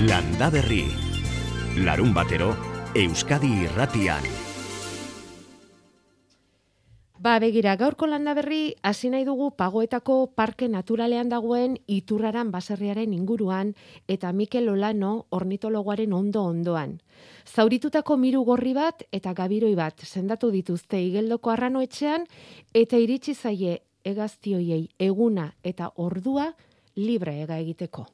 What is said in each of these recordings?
Landa Berri. Larun batero, Euskadi irratian. Ba, begira, gaurko landa berri, hasi nahi dugu pagoetako parke naturalean dagoen iturraran baserriaren inguruan eta Mikel Olano ornitologoaren ondo ondoan. Zauritutako miru gorri bat eta gabiroi bat sendatu dituzte igeldoko arranoetxean eta iritsi zaie egaztioiei eguna eta ordua libre ega egiteko.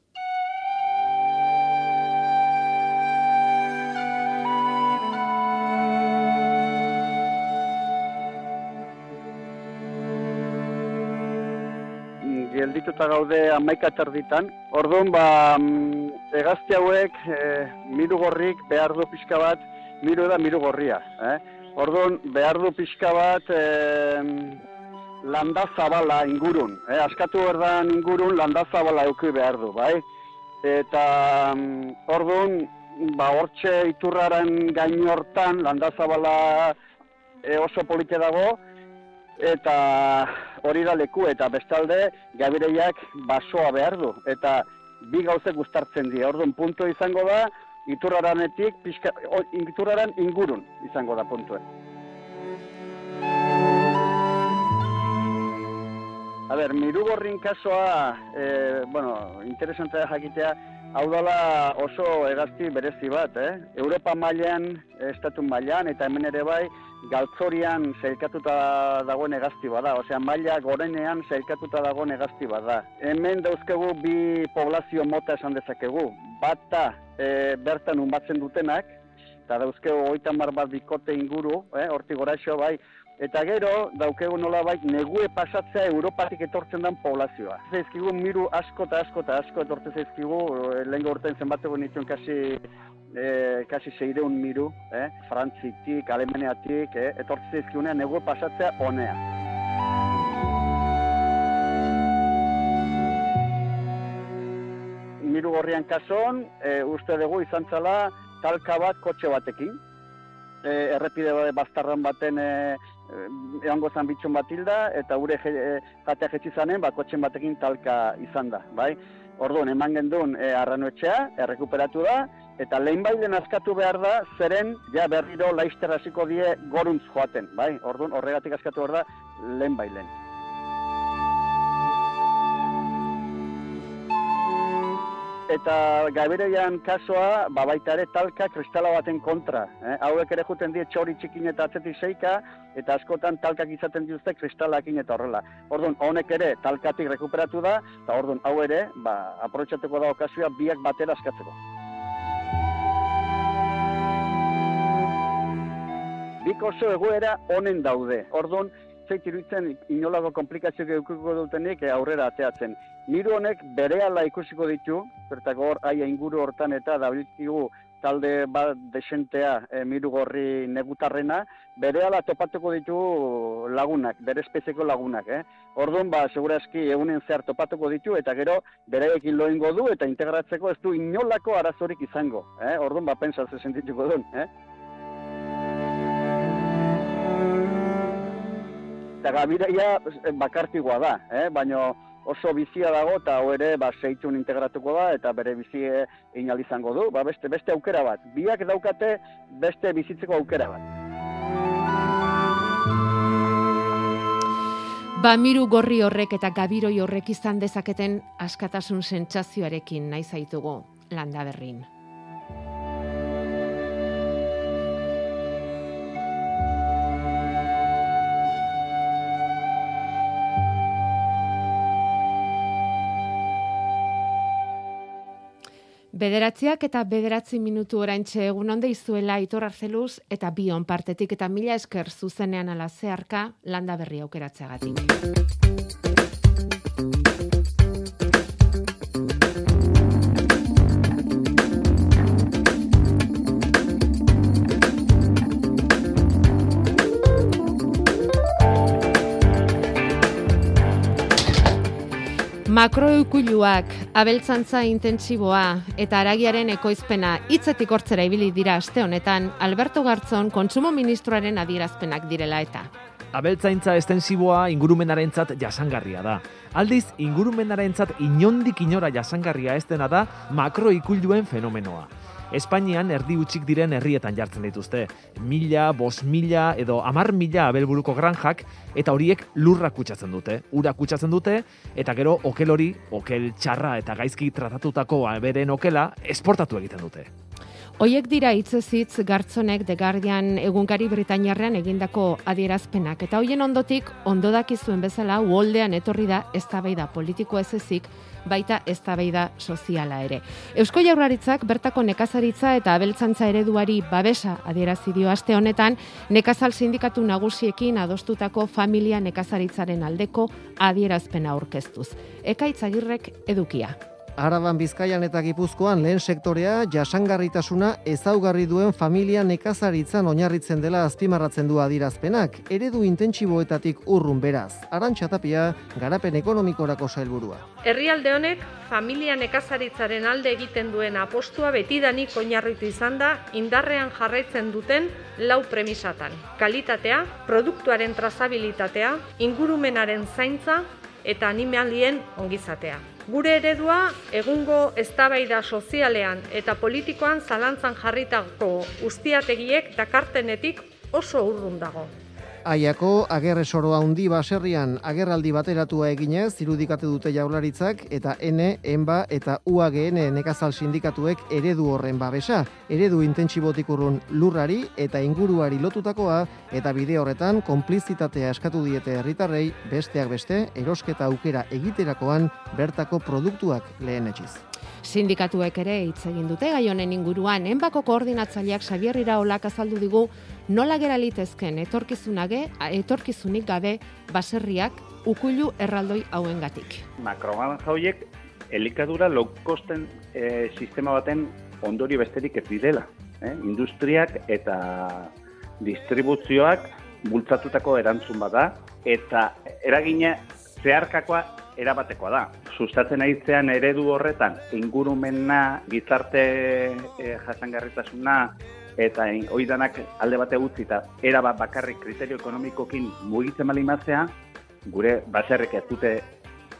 Geldituta gaude amaika terditan. Orduan, ba, mm, egazti hauek, e, miru gorrik behar du pixka bat, miru da miru gorria. Eh? Orduan, behar du pixka bat, e, landa zabala ingurun. Eh? Askatu berdan ingurun, landa zabala euki behar du, bai? Eta, mm, orduan, ba, hortxe iturraren gain hortan, landa zabala e, oso polite dago, eta hori da leku eta bestalde gabireiak basoa behar du eta bi gauze gustartzen die. Orduan puntu izango da iturraranetik pixka iturraran ingurun izango da puntue. A ber, mirugorrin kasoa, e, bueno, interesantea jakitea, hau dela oso egazti berezi bat, eh? Europa mailan, estatu mailan eta hemen ere bai, galtzorian zeilkatuta dagoen egazti bada, osea maila gorenean zeilkatuta dagoen egazti bada. Hemen dauzkegu bi poblazio mota esan dezakegu, bata e, bertan unbatzen dutenak, eta dauzkegu oitan bar bat bikote inguru, eh, horti goraixo bai, eta gero daukegu nola bai negue pasatzea Europatik etortzen den poblazioa. Zaizkigu miru asko eta asko eta asko etortzen zaizkigu, e, lehen gaurten zenbateko nituen kasi e, kasi seireun miru, eh? Frantzitik, Alemaniatik, eh? etortzi zizkiunean nego pasatzea honea. Miru gorrian kason, e, uste dugu izan zala talka bat kotxe batekin. E, errepide bastarran baten e, eango zan bitxon bat hilda, eta gure jatea jetzi zanen, ba, kotxen batekin talka izan da, bai? Orduan, eman gendun e, arranoetxea, errekuperatu da, eta lehen bailen askatu behar da, zeren ja berriro laizter hasiko die goruntz joaten, bai? Orduan, horregatik askatu behar da, lehen bailen. Eta gabereian kasoa, ba baita ere talka kristala baten kontra. Eh? Hauek ere juten die txori txikin eta atzetik seika, eta askotan talkak izaten dituzte kristalakin eta horrela. Orduan, honek ere talkatik rekuperatu da, eta orduan, hau ere, ba, aprotxatuko da okazioa biak batera askatzeko. bik oso egoera honen daude. Orduan, zeit iruditzen inolako komplikazio geukiko dutenik eh, aurrera ateatzen. Miru honek bere ikusiko ditu, bertako hor aia inguru hortan eta dabiltkigu talde bat desentea e, miru gorri negutarrena, bere topatuko ditu lagunak, bere espezieko lagunak. Eh? Orduan, ba, segurazki egunen zehar topatuko ditu, eta gero bereekin loingo du, eta integratzeko ez du inolako arazorik izango. Eh? Orduan, ba, pentsatzen sentituko duen. Eh? eta gabireia eh, bakartigoa da, eh? baina oso bizia dago eta hau ere ba, seitun integratuko da eta bere bizie inal izango du, ba, beste, beste aukera bat. Biak daukate beste bizitzeko aukera bat. Bamiru gorri horrek eta gabiroi horrek izan dezaketen askatasun sentsazioarekin nahi zaitugu landa berrin. Bederatziak eta bederatzi minutu oraintxe egun onde izuela Aitor Arzeluz eta Bion partetik eta mila esker zuzenean ala zeharka landa berri aukeratzeagatik. Makroikuiluak, abeltzantza intentsiboa eta aragiaren ekoizpena hitzetik hortzera ibili dira aste honetan Alberto Gartzon kontsumo ministroaren adierazpenak direla eta. abeltzaintza estensiboa ingurumenarentzat jasangarria da. Aldiz, ingurumenarentzat inondik inora jasangarria ez dena da makroikulduen fenomenoa. Espainian erdi utxik diren herrietan jartzen dituzte. Mila, bos mila edo amar mila abelburuko granjak eta horiek lurra kutsatzen dute. Ura kutsatzen dute eta gero okel hori, okel txarra eta gaizki tratatutako beren okela esportatu egiten dute. Hoiek dira hitzezitz gartzonek The Guardian egunkari Britainiarrean egindako adierazpenak eta hoien ondotik ondo dakizuen bezala uoldean etorri da eztabaida politiko ez ezik baita eztabaida soziala ere. Eusko Jaurlaritzak bertako nekazaritza eta abeltzantza ereduari babesa adierazi dio aste honetan nekazal sindikatu nagusiekin adostutako familia nekazaritzaren aldeko adierazpena aurkeztuz. Ekaitzagirrek edukia. Araban Bizkaian eta Gipuzkoan lehen sektorea jasangarritasuna ezaugarri duen familia nekazaritzan oinarritzen dela azpimarratzen du adirazpenak, eredu intentsiboetatik urrun beraz. Arantxa Tapia, garapen ekonomikorako sailburua. Herrialde honek familia nekazaritzaren alde egiten duen apostua betidanik oinarritu izan da indarrean jarraitzen duten lau premisatan. Kalitatea, produktuaren trazabilitatea, ingurumenaren zaintza eta animalien ongizatea. Gure eredua egungo eztabaida sozialean eta politikoan zalantzan jarritako ustiategiek dakartenetik oso urrun dago. Aiako agerre soroa handi baserrian agerraldi bateratua eginez irudikatu dute jaularitzak eta N, ENBA eta UAGN nekazal sindikatuek eredu horren babesa. Eredu intentsibotik urrun lurrari eta inguruari lotutakoa eta bide horretan konplizitatea eskatu diete herritarrei besteak beste erosketa aukera egiterakoan bertako produktuak lehen etxiz. Sindikatuek ere hitz egin dute gai honen inguruan, enbako koordinatzaileak Xabier Iraolak azaldu digu nola gera litezken etorkizunage, etorkizunik gabe baserriak ukulu erraldoi hauengatik. Makroman jauiek elikadura low costen e, sistema baten ondori besterik ez direla. Eh? Industriak eta distribuzioak bultzatutako erantzun bada eta eragina zeharkakoa erabatekoa da. Sustatzen aitzean eredu horretan ingurumena, gizarte e, jasangarritasuna eta oidanak alde bate utzi eta era bat bakarrik kriterio ekonomikokin mugitzen bali gure baserrek ez dute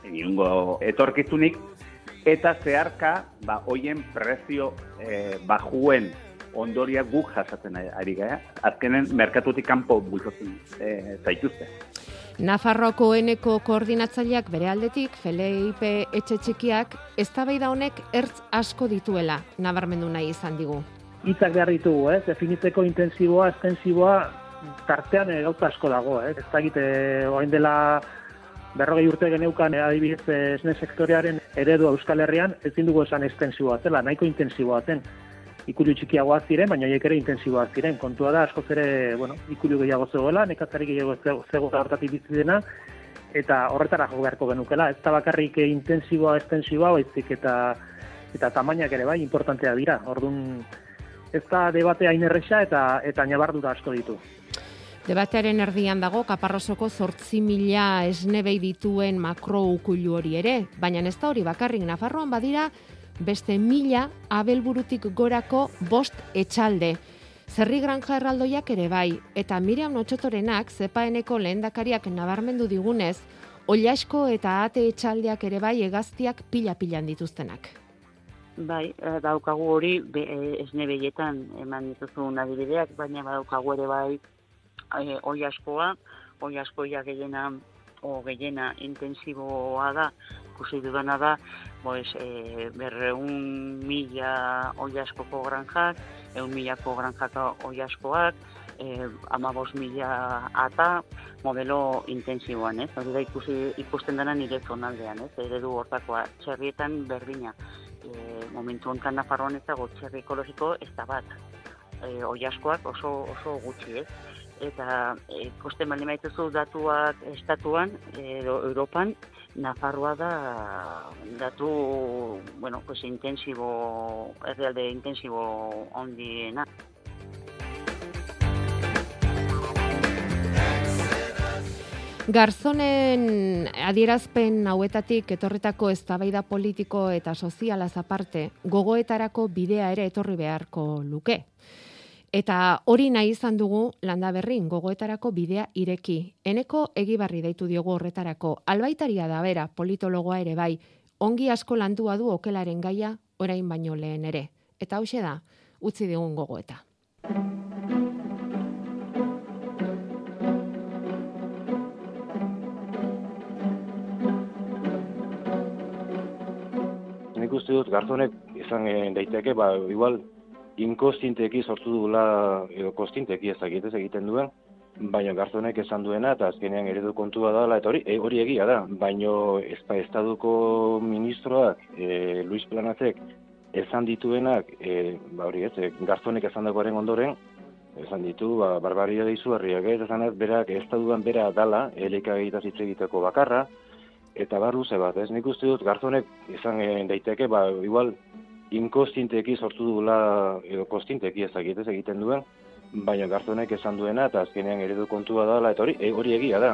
inungo etorkizunik, eta zeharka, ba, hoien prezio e, bajuen ondoria guk jasatzen ari gara. Azkenen, merkatutik kanpo bultzotzen e, zaituzte. Nafarroko eneko koordinatzaileak bere aldetik, Felipe Etxetxikiak, ez honek ertz asko dituela, nabarmendu nahi izan digu. Itzak behar ditugu, eh? definitzeko intensiboa, estensiboa, tartean e, gauza asko dago. Eh? Ez da egite, oain dela berrogei urte geneukan e, adibidez esne sektorearen eredu Euskal Herrian, ez dugu esan estensiboa zela, nahiko intensiboa zen ikulu txikiagoa ziren, baina horiek ere intensiboa ziren. Kontua da, askoz ere, bueno, ikulu gehiago zegoela, nekatzari gehiago zego hortatik bizi dena, eta horretara jo beharko genukela. Ez da bakarrik intensiboa, estensiboa, baizik eta eta tamainak ere bai, importantea dira. Orduan, ez da debate hain erresa eta, eta nabardura asko ditu. Debatearen erdian dago kaparrosoko zortzi mila esnebei dituen makro ukulu hori ere, baina ez da hori bakarrik Nafarroan badira beste mila abelburutik gorako bost etxalde. Zerri granja erraldoiak ere bai, eta Miriam Notxotorenak zepaeneko lehendakariak nabarmendu digunez, Oliasko eta ate etxaldeak ere bai egaztiak pila-pilan dituztenak. Bai, eh, daukagu hori be, eh, esne behietan eman dituzun adibideak, baina daukagu ere bai e, oiaskoa, oiaskoia gehiena o gehiena intensiboa da, ikusi dudana da, pues, e, berreun mila oiaskoko granjak, eun milako granjak oiaskoak, e, amabos mila ata, modelo intensiboan, ez? Hori da ikusi, ikusten dena nire zonaldean, ez? Eredu hortakoa, txerrietan berdina. E, momentu honetan Nafarroan ez dago txerri ekologiko ez da bat. E, oiaskoak oso, oso gutxi, ez? Eta e, koste mali maituzu datuak estatuan, edo Europan, Nafarroa da datu, bueno, pues intensibo, errealde intensibo ondiena. Garzonen adierazpen hauetatik etorritako eztabaida politiko eta sozialaz aparte, gogoetarako bidea ere etorri beharko luke. Eta hori nahi izan dugu landa berrin gogoetarako bidea ireki. Eneko egibarri deitu diogu horretarako. Albaitaria da bera, politologoa ere bai, ongi asko landua du okelaren gaia orain baino lehen ere. Eta hause da, utzi digun gogoeta. Nik uste dut garzonek izan eh, daiteke, ba, igual inkostinteki sortu dugula, edo kostinteki ez dakit ez egiten duen, baina garzonek esan duena eta azkenean eredu kontua dela eta hori e, hori egia da, baino ezpa estaduko ministroak e, Luis Planatek esan dituenak, e, ba hori ez, e, garzonek esan ondoren, esan ditu, ba, barbaria dizu herriak, ez esan ez, berak estaduan bera dala, eleka egitaz hitz egiteko bakarra, eta bar luze bat, ez? Nik uste dut garzonek izan daiteke, ba, igual, inkostinteki sortu dugula, edo kostinteki ez dakit egiten duen, baina garzonek esan duena eta azkenean eredu kontua dela eta hori e, hori egia da.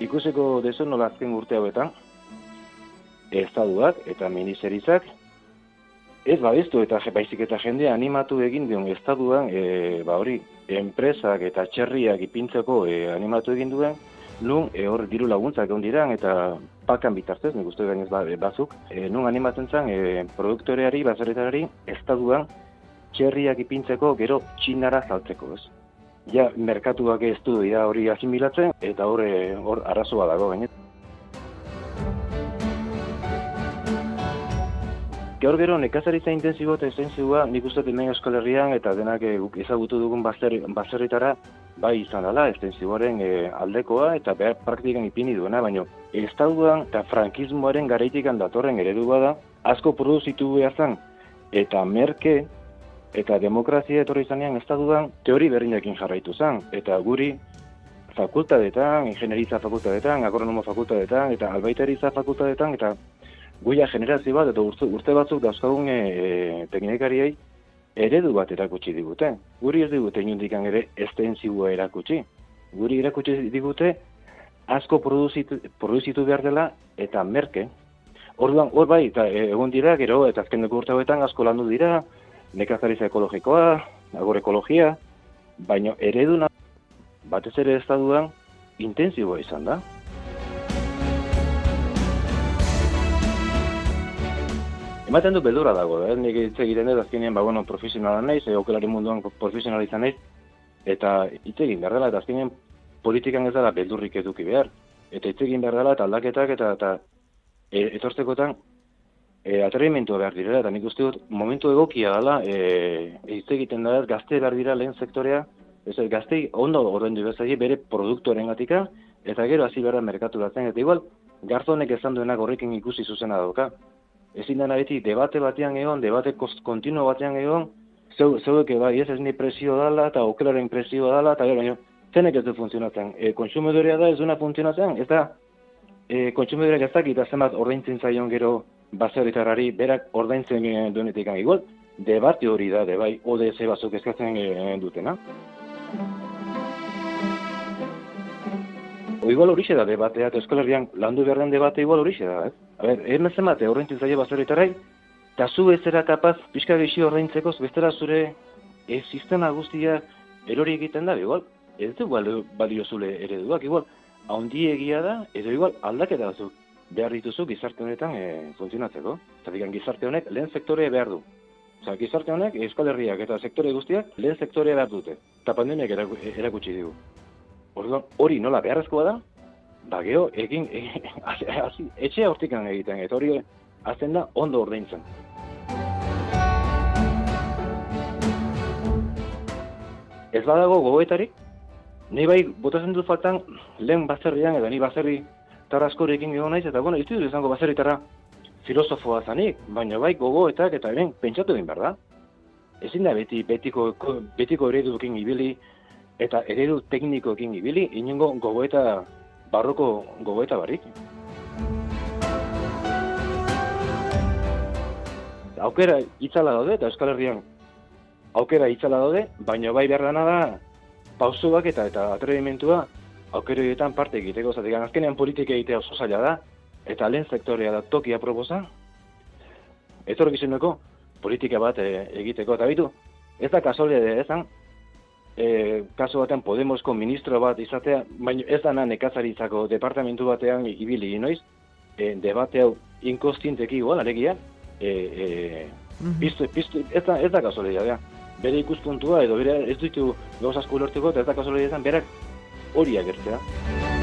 Ikusiko dezu nola azken urte hauetan, estaduak eta ministerizak ez babestu eta baizik eta jendea animatu egin dion estaduan e, ba hori enpresak eta txerriak ipintzeko e, animatu egin duen nun e, hor diru laguntzak egon diran eta pakan bitartez, nik uste gainez ba, bazuk, e, nun animatzen zen e, produktoreari, baserritarari, estaduan txerriak ipintzeko gero txinara saltzeko, ez? Ja, merkatuak ez du ja hori asimilatzen, eta hor, hor arazoa dago, gainet. Gaur gero nekazaritza intensibo eta estensiboa nik uste dut hemen Euskal Herrian eta denak e, guk ezagutu dugun baser, baserritara bai izan dela estensiboaren e, aldekoa eta behar praktikan ipini duena, baina estaduan eta frankismoaren garaitikan datorren eredua da asko produzitu behar zen. Eta merke eta demokrazia etorri zanean estaduan teori berdinekin jarraitu zen. Eta guri fakultadetan, ingenieritza fakultadetan, agronomo fakultadetan eta albaitariza fakultadetan eta guia generazio bat eta urte, urte batzuk dauzkagun e, teknikariei eredu bat erakutsi digute. Guri ez digute inundikan ere estensiboa erakutsi. Guri erakutsi digute asko produzitu, produzitu behar dela eta merke. Orduan, hor bai, eta e, egon dira, gero, eta azkeneko urte hauetan asko landu dira, nekazaritza ekologikoa, agroekologia, baina ereduna batez ere estaduan intensiboa izan da. Ematen du beldura dago, eh? nik hitz egiten dut azkenean, ba, bueno, profesionala naiz, e, okelari munduan profesionala izan naiz, eta hitz egin behar dela, eta azkenean politikan ez dela beldurrik eduki behar. Eta hitz egin behar dela, eta aldaketak, eta, eta e, etortzekotan, e, atrementua behar direla, eta nik uste dut, momentu egokia dela, e, hitz egiten da, gazte behar dira lehen sektorea, ez, gaztei ondo ordendu bezaile bere produktoren gatika, eta gero hasi behar da merkaturatzen, eta igual, garzonek esan duenak horrekin ikusi zuzena dauka. Ezin dena beti debate batean egon, debate kontinuo batean egon, zeu, zeuek bai, ez ez ni presio dala, eta okelaren presio dala, eta gero, zenek ez du funtzionatzen. E, kontsumidorea da ez duena funtzionatzen, ez da, e, kontsumidoreak ez dakit, zenbat ordaintzen zaion gero baserritarrari, berak ordaintzen e, duenetik igual, debate hori da, de bai, ODS batzuk eskatzen e, dutena. Igual horixe da debatea, eta Euskal Herrian landu behar den debate igual horixe da, ez? A ber, hemen zenbate horreintzen zaio baserritarrai, eta zu ez zera kapaz pixka geixi horreintzeko, bestela zure e, sistema guztia erori egiten da, igual, ez du balio, balio zule ereduak, igual, haundi egia da, edo igual aldaketa batzuk behar dituzu gizarte honetan e, funtzionatzeko. Zertikan gizarte honek lehen sektore behar du. Osa, gizarte honek, Euskal Herriak eta sektore guztiak lehen sektore behar dute. Eta pandemiak eraku- erakutsi digu. Orduan, hori nola beharrezkoa da, ba geho, egin, e, hasi, etxe hortikan egiten, eta hori azten da ondo ordaintzen. Ez badago gogoetarik, ni bai botatzen dut faltan lehen bazerrian, eta ni bazerri tarraskorekin egon naiz, eta bueno, ez dut izango bazerritara filosofoa zanik, baina bai gogoetak eta hemen pentsatu egin behar da. Ezin da beti betiko, betiko eredukin ibili, eta eredu teknikoekin ibili, inengo gogoeta, barroko gogoeta barik. Aukera itzala daude, eta Euskal Herrian aukera itzala daude, baina bai behar dena da pausuak eta eta atrebimentua aukera horietan parte egiteko, zatik azkenean politika egitea oso zaila da, eta lehen sektorea da tokia proposa, etorkizuneko politika bat e, egiteko. Eta bitu, ez da kasualidade ezan, e, kasu batean Podemosko ministro bat izatea, baina ez da nekazaritzako departamentu batean ibili inoiz, e, debate hau inkostinteki igual, alegia, e, e, piztu, piztu, ez da, ez da kasualidadea. Bere ikuspuntua edo bere ez ditu gauzazko ulertuko, eta ez da kasualidadea berak hori agertzea.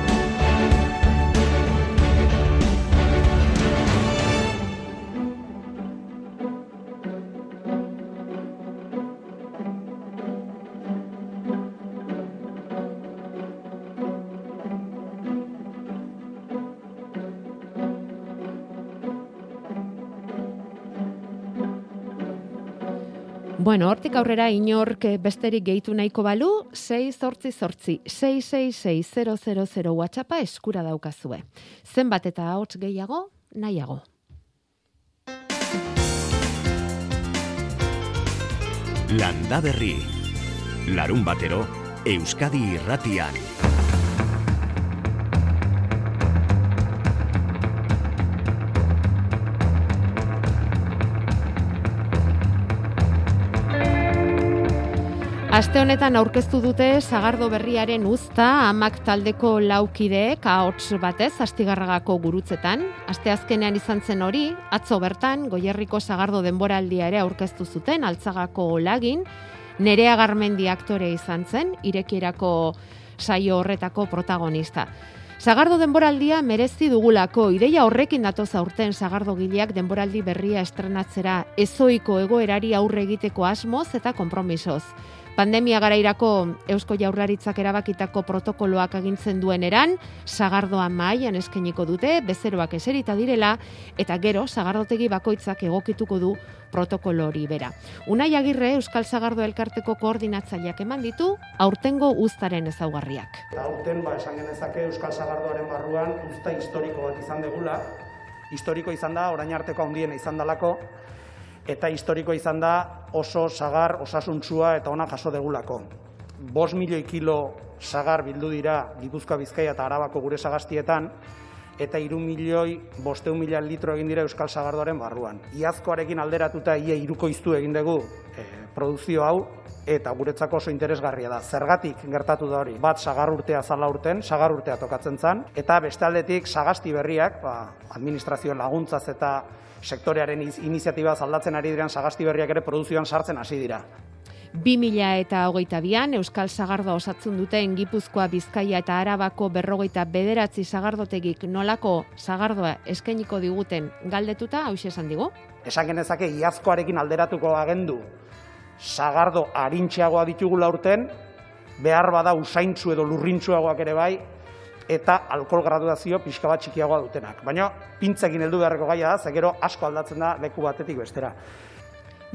Bueno, hortik aurrera inork besterik gehitu nahiko balu, 6 zortzi zortzi, 666 WhatsAppa eskura daukazue. Zenbat eta hots gehiago, nahiago. Landa Berri. Larun batero, Euskadi irratian. Aste honetan aurkeztu dute Sagardo berriaren uzta amak taldeko laukideek ahots batez Astigarragako gurutzetan. Aste azkenean izan zen hori, atzo bertan Goierriko Sagardo denboraldia ere aurkeztu zuten Altzagako Olagin, Nerea Garmendi aktore izan zen, irekierako saio horretako protagonista. Sagardo denboraldia merezi dugulako ideia horrekin datoz aurten Sagardo gileak denboraldi berria estrenatzera ezoiko egoerari aurre egiteko asmoz eta konpromisoz. Pandemia garairako Eusko Jaurlaritzak erabakitako protokoloak agintzen duen eran, sagardoa mailan eskeniko dute, bezeroak eserita direla, eta gero, sagardotegi bakoitzak egokituko du protokolo hori bera. Unai agirre Euskal Sagardo Elkarteko koordinatzaileak eman ditu, aurtengo uztaren ezaugarriak. Aurten, ba, esan genezake Euskal Sagardoaren barruan uzta historiko bat izan degula. Historiko izan da, orain arteko handiena izan dalako, eta historiko izan da oso sagar osasuntsua eta ona jaso degulako. Bos milioi kilo sagar bildu dira Gipuzkoa Bizkaia eta Arabako gure sagastietan, eta iru milioi bosteun mila litro egin dira Euskal Sagardoaren barruan. Iazkoarekin alderatuta ia iruko iztu egin dugu e, produzio hau, eta guretzako oso interesgarria da. Zergatik gertatu da hori, bat sagar urtea zala urten, sagar urtea tokatzen zan, eta beste aldetik sagasti berriak, ba, administrazioen laguntzaz eta sektorearen iniziatiba aldatzen ari diren sagasti berriak ere produzioan sartzen hasi dira. 2000 eta hogeita bian, Euskal Sagardoa osatzen duten Gipuzkoa, Bizkaia eta Arabako berrogeita bederatzi sagardotegik nolako sagardoa eskainiko diguten galdetuta, hau esan digu? Esan genezake, iazkoarekin alderatuko agendu sagardo harintxeagoa ditugu laurten, behar bada usaintzu edo lurrintzuagoak ere bai, eta alkohol graduazio pixka bat txikiagoa dutenak. Baina pintzekin heldu beharreko gaia da, zegero asko aldatzen da leku batetik bestera.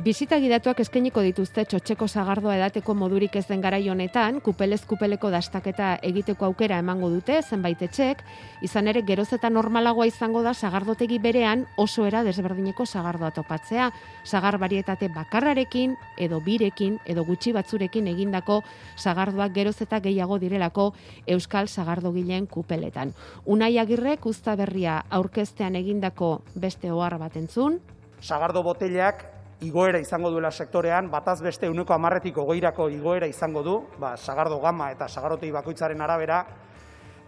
Bizita gidatuak eskeniko dituzte txotxeko zagardoa edateko modurik ez den garai honetan, kupelez kupeleko dastaketa egiteko aukera emango dute, zenbait etxek, izan ere geroz eta normalagoa izango da zagardotegi berean oso era desberdineko zagardoa topatzea, zagar barietate bakarrarekin, edo birekin, edo gutxi batzurekin egindako zagardoak geroz eta gehiago direlako Euskal Zagardogileen kupeletan. Unai agirrek usta berria aurkeztean egindako beste ohar bat entzun. Zagardo botellak igoera izango duela sektorean, bataz beste uneko amarretiko goirako igoera izango du, ba, sagardo gama eta sagarotei bakoitzaren arabera,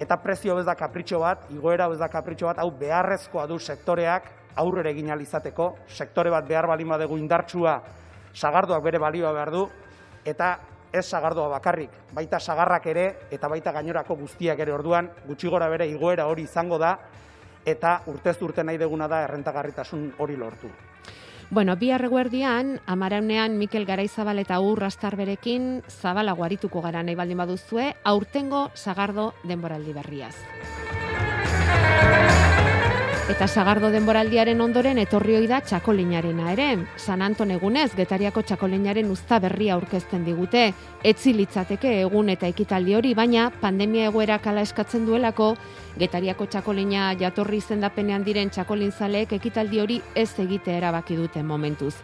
eta prezio bez da kapritxo bat, igoera bez da kapritxo bat, hau beharrezkoa du sektoreak aurrera egin izateko, sektore bat behar balin badegu indartsua sagardoak bere balioa behar du, eta ez sagardoa bakarrik, baita sagarrak ere eta baita gainorako guztiak ere. Orduan, gutxi gora bere igoera hori izango da, eta urtez urte nahi deguna da errentagarritasun hori lortu. Bueno, bi arreguerdian, amaraunean Mikel Garaizabal eta Ur berekin zabala guarituko gara nahi baldin baduzue, aurtengo sagardo denboraldi berriaz. Eta sagardo denboraldiaren ondoren etorri da txakolinarena ere. San Anton egunez, getariako txakolinaren usta berria aurkezten digute. Etzi litzateke egun eta ekitaldi hori, baina pandemia egoera kala eskatzen duelako, getariako txakolina jatorri izendapenean diren txakolinzaleek ekitaldi hori ez egite erabaki dute momentuz.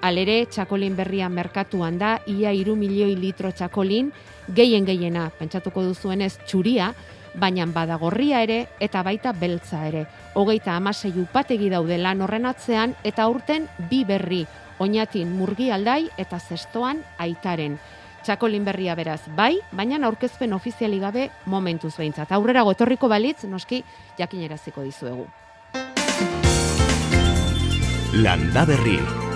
Alere, txakolin berria merkatuan da, ia iru milioi litro txakolin, gehien gehiena, pentsatuko duzuenez, txuria, baina badagorria ere eta baita beltza ere. Hogeita amasei upategi daude lan horren atzean eta urten bi berri. oinatin murgi aldai eta zestoan aitaren. Txakolin berria beraz, bai, baina aurkezpen ofiziali gabe momentuz behintzat. Aurrera gotorriko balitz, noski, jakineraziko dizuegu. Landa Berri.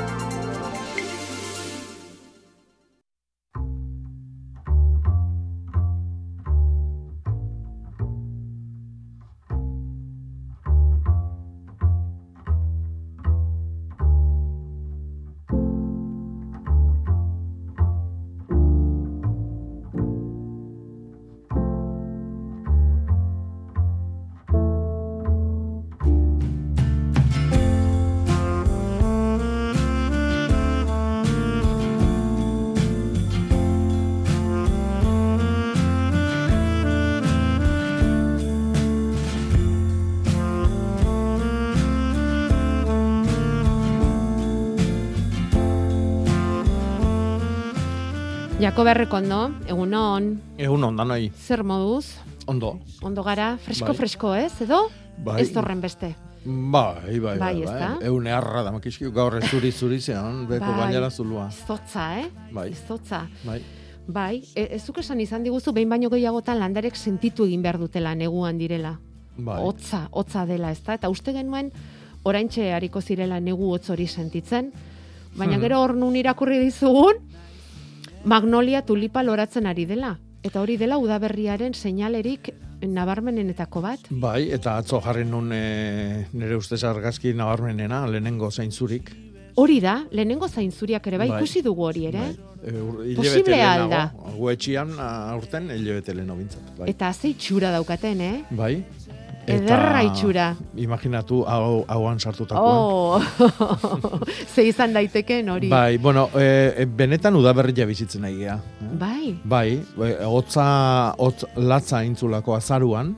Jako berrekondo, egun on, Egun on, danoi. zer moduz? Ondo. Ondo gara, fresko Bai. ez, edo? Bai. Ez torren beste. Bai, bai, bai. Bai, ezta? Egun eharra da makizki, gaur ez zuri zean, beko Bai. bainara zulua. Izotza, eh? Bai. Izotza. Bai. Bai, e, ez zuk esan izan diguzu, behin baino gehiagotan landarek sentitu egin behar dutela neguan direla. Bai. Hotza, hotza dela, ezta? Eta uste genuen, oraintxe hariko zirela negu hotz hori sentitzen, baina Hmm. gero hor nun irakurri dizugun, magnolia tulipa loratzen ari dela. Eta hori dela udaberriaren seinalerik nabarmenenetako bat. Bai, eta atzo jarri nun e, nire ustez argazki nabarmenena, lehenengo zainzurik. Hori da, lehenengo zainzuriak ere, bai, Bai. ikusi dugu hori ere. E, ur- hilabete Posiblea al lehenago, Gu etxian aurten hilabete leheno bintzat. Bai. Eta ze itxura daukaten, eh? bai. Ederra itxura. Imaginatu hau, hauan sartutakoan. Oh, ze izan daiteken hori. Bai, bueno, e, benetan udaberria bizitzen nahi gea. Bai. Bai, e, hotza, hotz latza intzulako azaruan,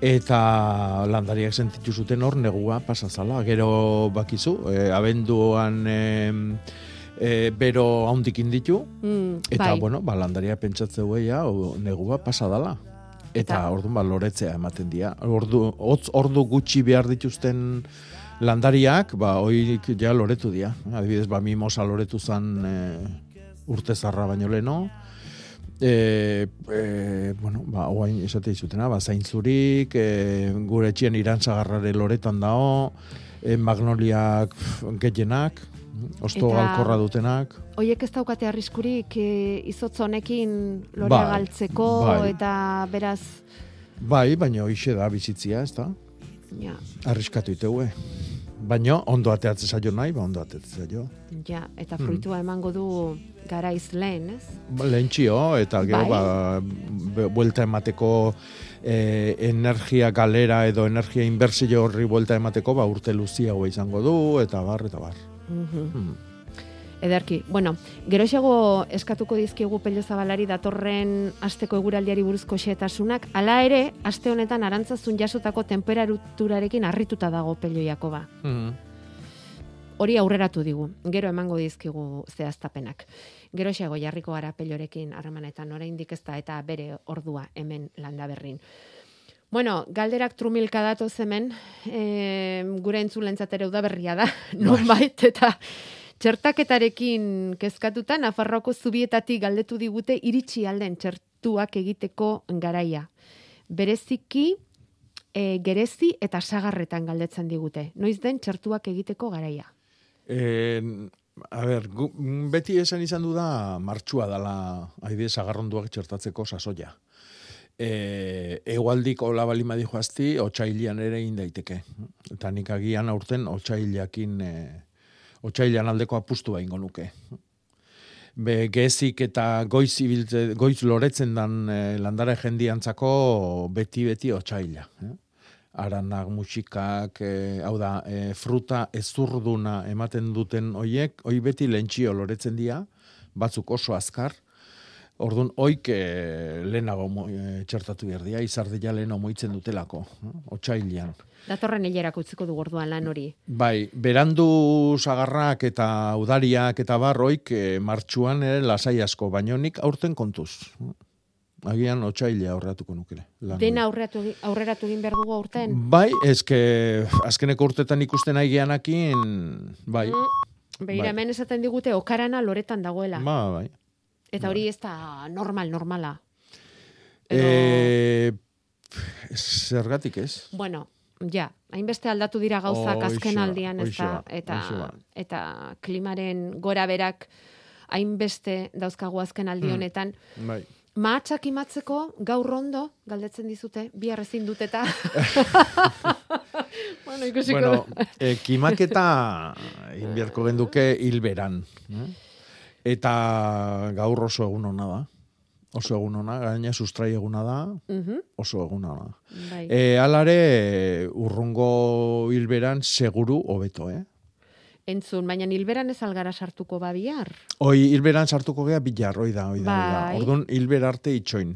eta landariak sentitu zuten hor negua pasazala. Gero bakizu, e, abenduan e, e, bero haundik inditu, Mm, eta, bai. bueno, ba, landaria pentsatze o, negua pasadala. Eta, Eta- orduan ba, loretzea ematen dira. Ordu, hotz ordu gutxi behar dituzten landariak, ba, oirik ja loretu dira. Adibidez, ba, mimosa loretu zan e, urte zarra baino leno. E, e, bueno, ba, oain esate dizutena, ba, zaintzurik, e, gure etxien irantzagarrare loretan dao, e, magnoliak gehienak, osto Eta- galkorra dutenak. Oiek ez daukate arriskurik e, izotz honekin lorea Bai, galtzeko bai. eta beraz, Bai, baina hoxe da bizitzia, ez da? ja, Arriskatu itegue. Baina ondo ateatze zaio nahi, ba ondo ateatze zaio. ja, eta Hmm. fruitua emango du garaiz lehen, ez? Ba, Lehentxio, eta gero Bai. ba, buelta emateko e, energia galera edo energia inbertsio horri buelta emateko ba, urte luziagoa izango du, eta bar, eta bar. Mhm. Hmm. Ederki, bueno, geroxago eskatuko dizkigu pello zabalari datorren asteko eguraldiari buruzko xetasunak, hala ere, aste honetan arantzazun jasotako temperaturarekin harrituta dago pello Jakoba. Hmm. Hori aurreratu digu, gero emango dizkigu zehaztapenak. Geroxago jarriko gara pellorekin harremanetan oraindik ez da eta bere ordua hemen landaberrin. Bueno, galderak trumilka datoz hemen, e, gure entzulentzat ere udaberria da, nonbait, eta txertaketarekin kezkatuta, Nafarroako zubietatik galdetu digute iritsi alden txertuak egiteko garaia. Bereziki, e, gerezi eta sagarretan galdetzen digute. Noiz den txertuak egiteko garaia. E, a ber, gu, beti esan izan du da martxua dala adibidez agarronduak txertatzeko sasoia. E, egualdik hola bali madijo asti, otxailian ere egin daiteke. Eta nik agian aurten otxailiakin, e, otxailian aldeko apustu ingo nuke. Be, gezik eta goiz, ibiltze, goiz loretzen dan e, landare jendiantzako beti-beti otxaila. Eh? aranak, musikak, e, hau da, e, fruta ezurduna ematen duten hoiek, hoi beti lentxio loretzen dira, batzuk oso azkar, Orduan, oik e, lehenago e, txertatu behar dira, izardila leheno moitzen dutelako, eh, otxailian. Datorren hilerak utziko du orduan lan hori. Bai, berandu sagarrak eta udariak eta barroik e, martxuan ere lasai asko, baino nik aurten kontuz. Agian otxailea aurratuko nukele. Dena aurreratu, egi- aurreratu egin behar dugu aurten. Bai, eske azkeneko urtetan ikusten aigeanakin, bai, Mm. Begira, Bai. hemen esaten digute okarana loretan dagoela. Ba, bai. Eta hori ez da normal, normala. Eh, zergatik ez? Bueno, ja, hainbeste aldatu dira gauzak azken ba, aldian, ez da, ba, eta, ba. eta klimaren gora berak hainbeste dauzkagu azken aldi Hmm. honetan. Bai. Mahatsak imatzeko gaur ondo, galdetzen dizute, bihar ezin dut eta... bueno, ikusiko Bueno, eh, kimaketa inbierko genduke hilberan. eh? Eta gaur oso egun hona da. Oso egun hona, gaina sustrai eguna da, Mhm, oso egun hona. bai. E, alare, urrungo hilberan seguru hobeto, eh? Entzun, baina hilberan ez algara sartuko ba bihar. Hoi, hilberan sartuko gea bilar, hoi da, hoi da. Bai. Orduan, hilber arte itxoin.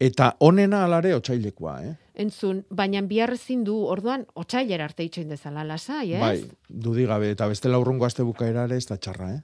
Eta onena alare otsailekoa, eh? Entzun, baina bihar ezin du, orduan, otxailera arte itxoin dezala lasai, ez? Bai, dudigabe, eta bestela urrungo aste bukaera ere ez da txarra, eh?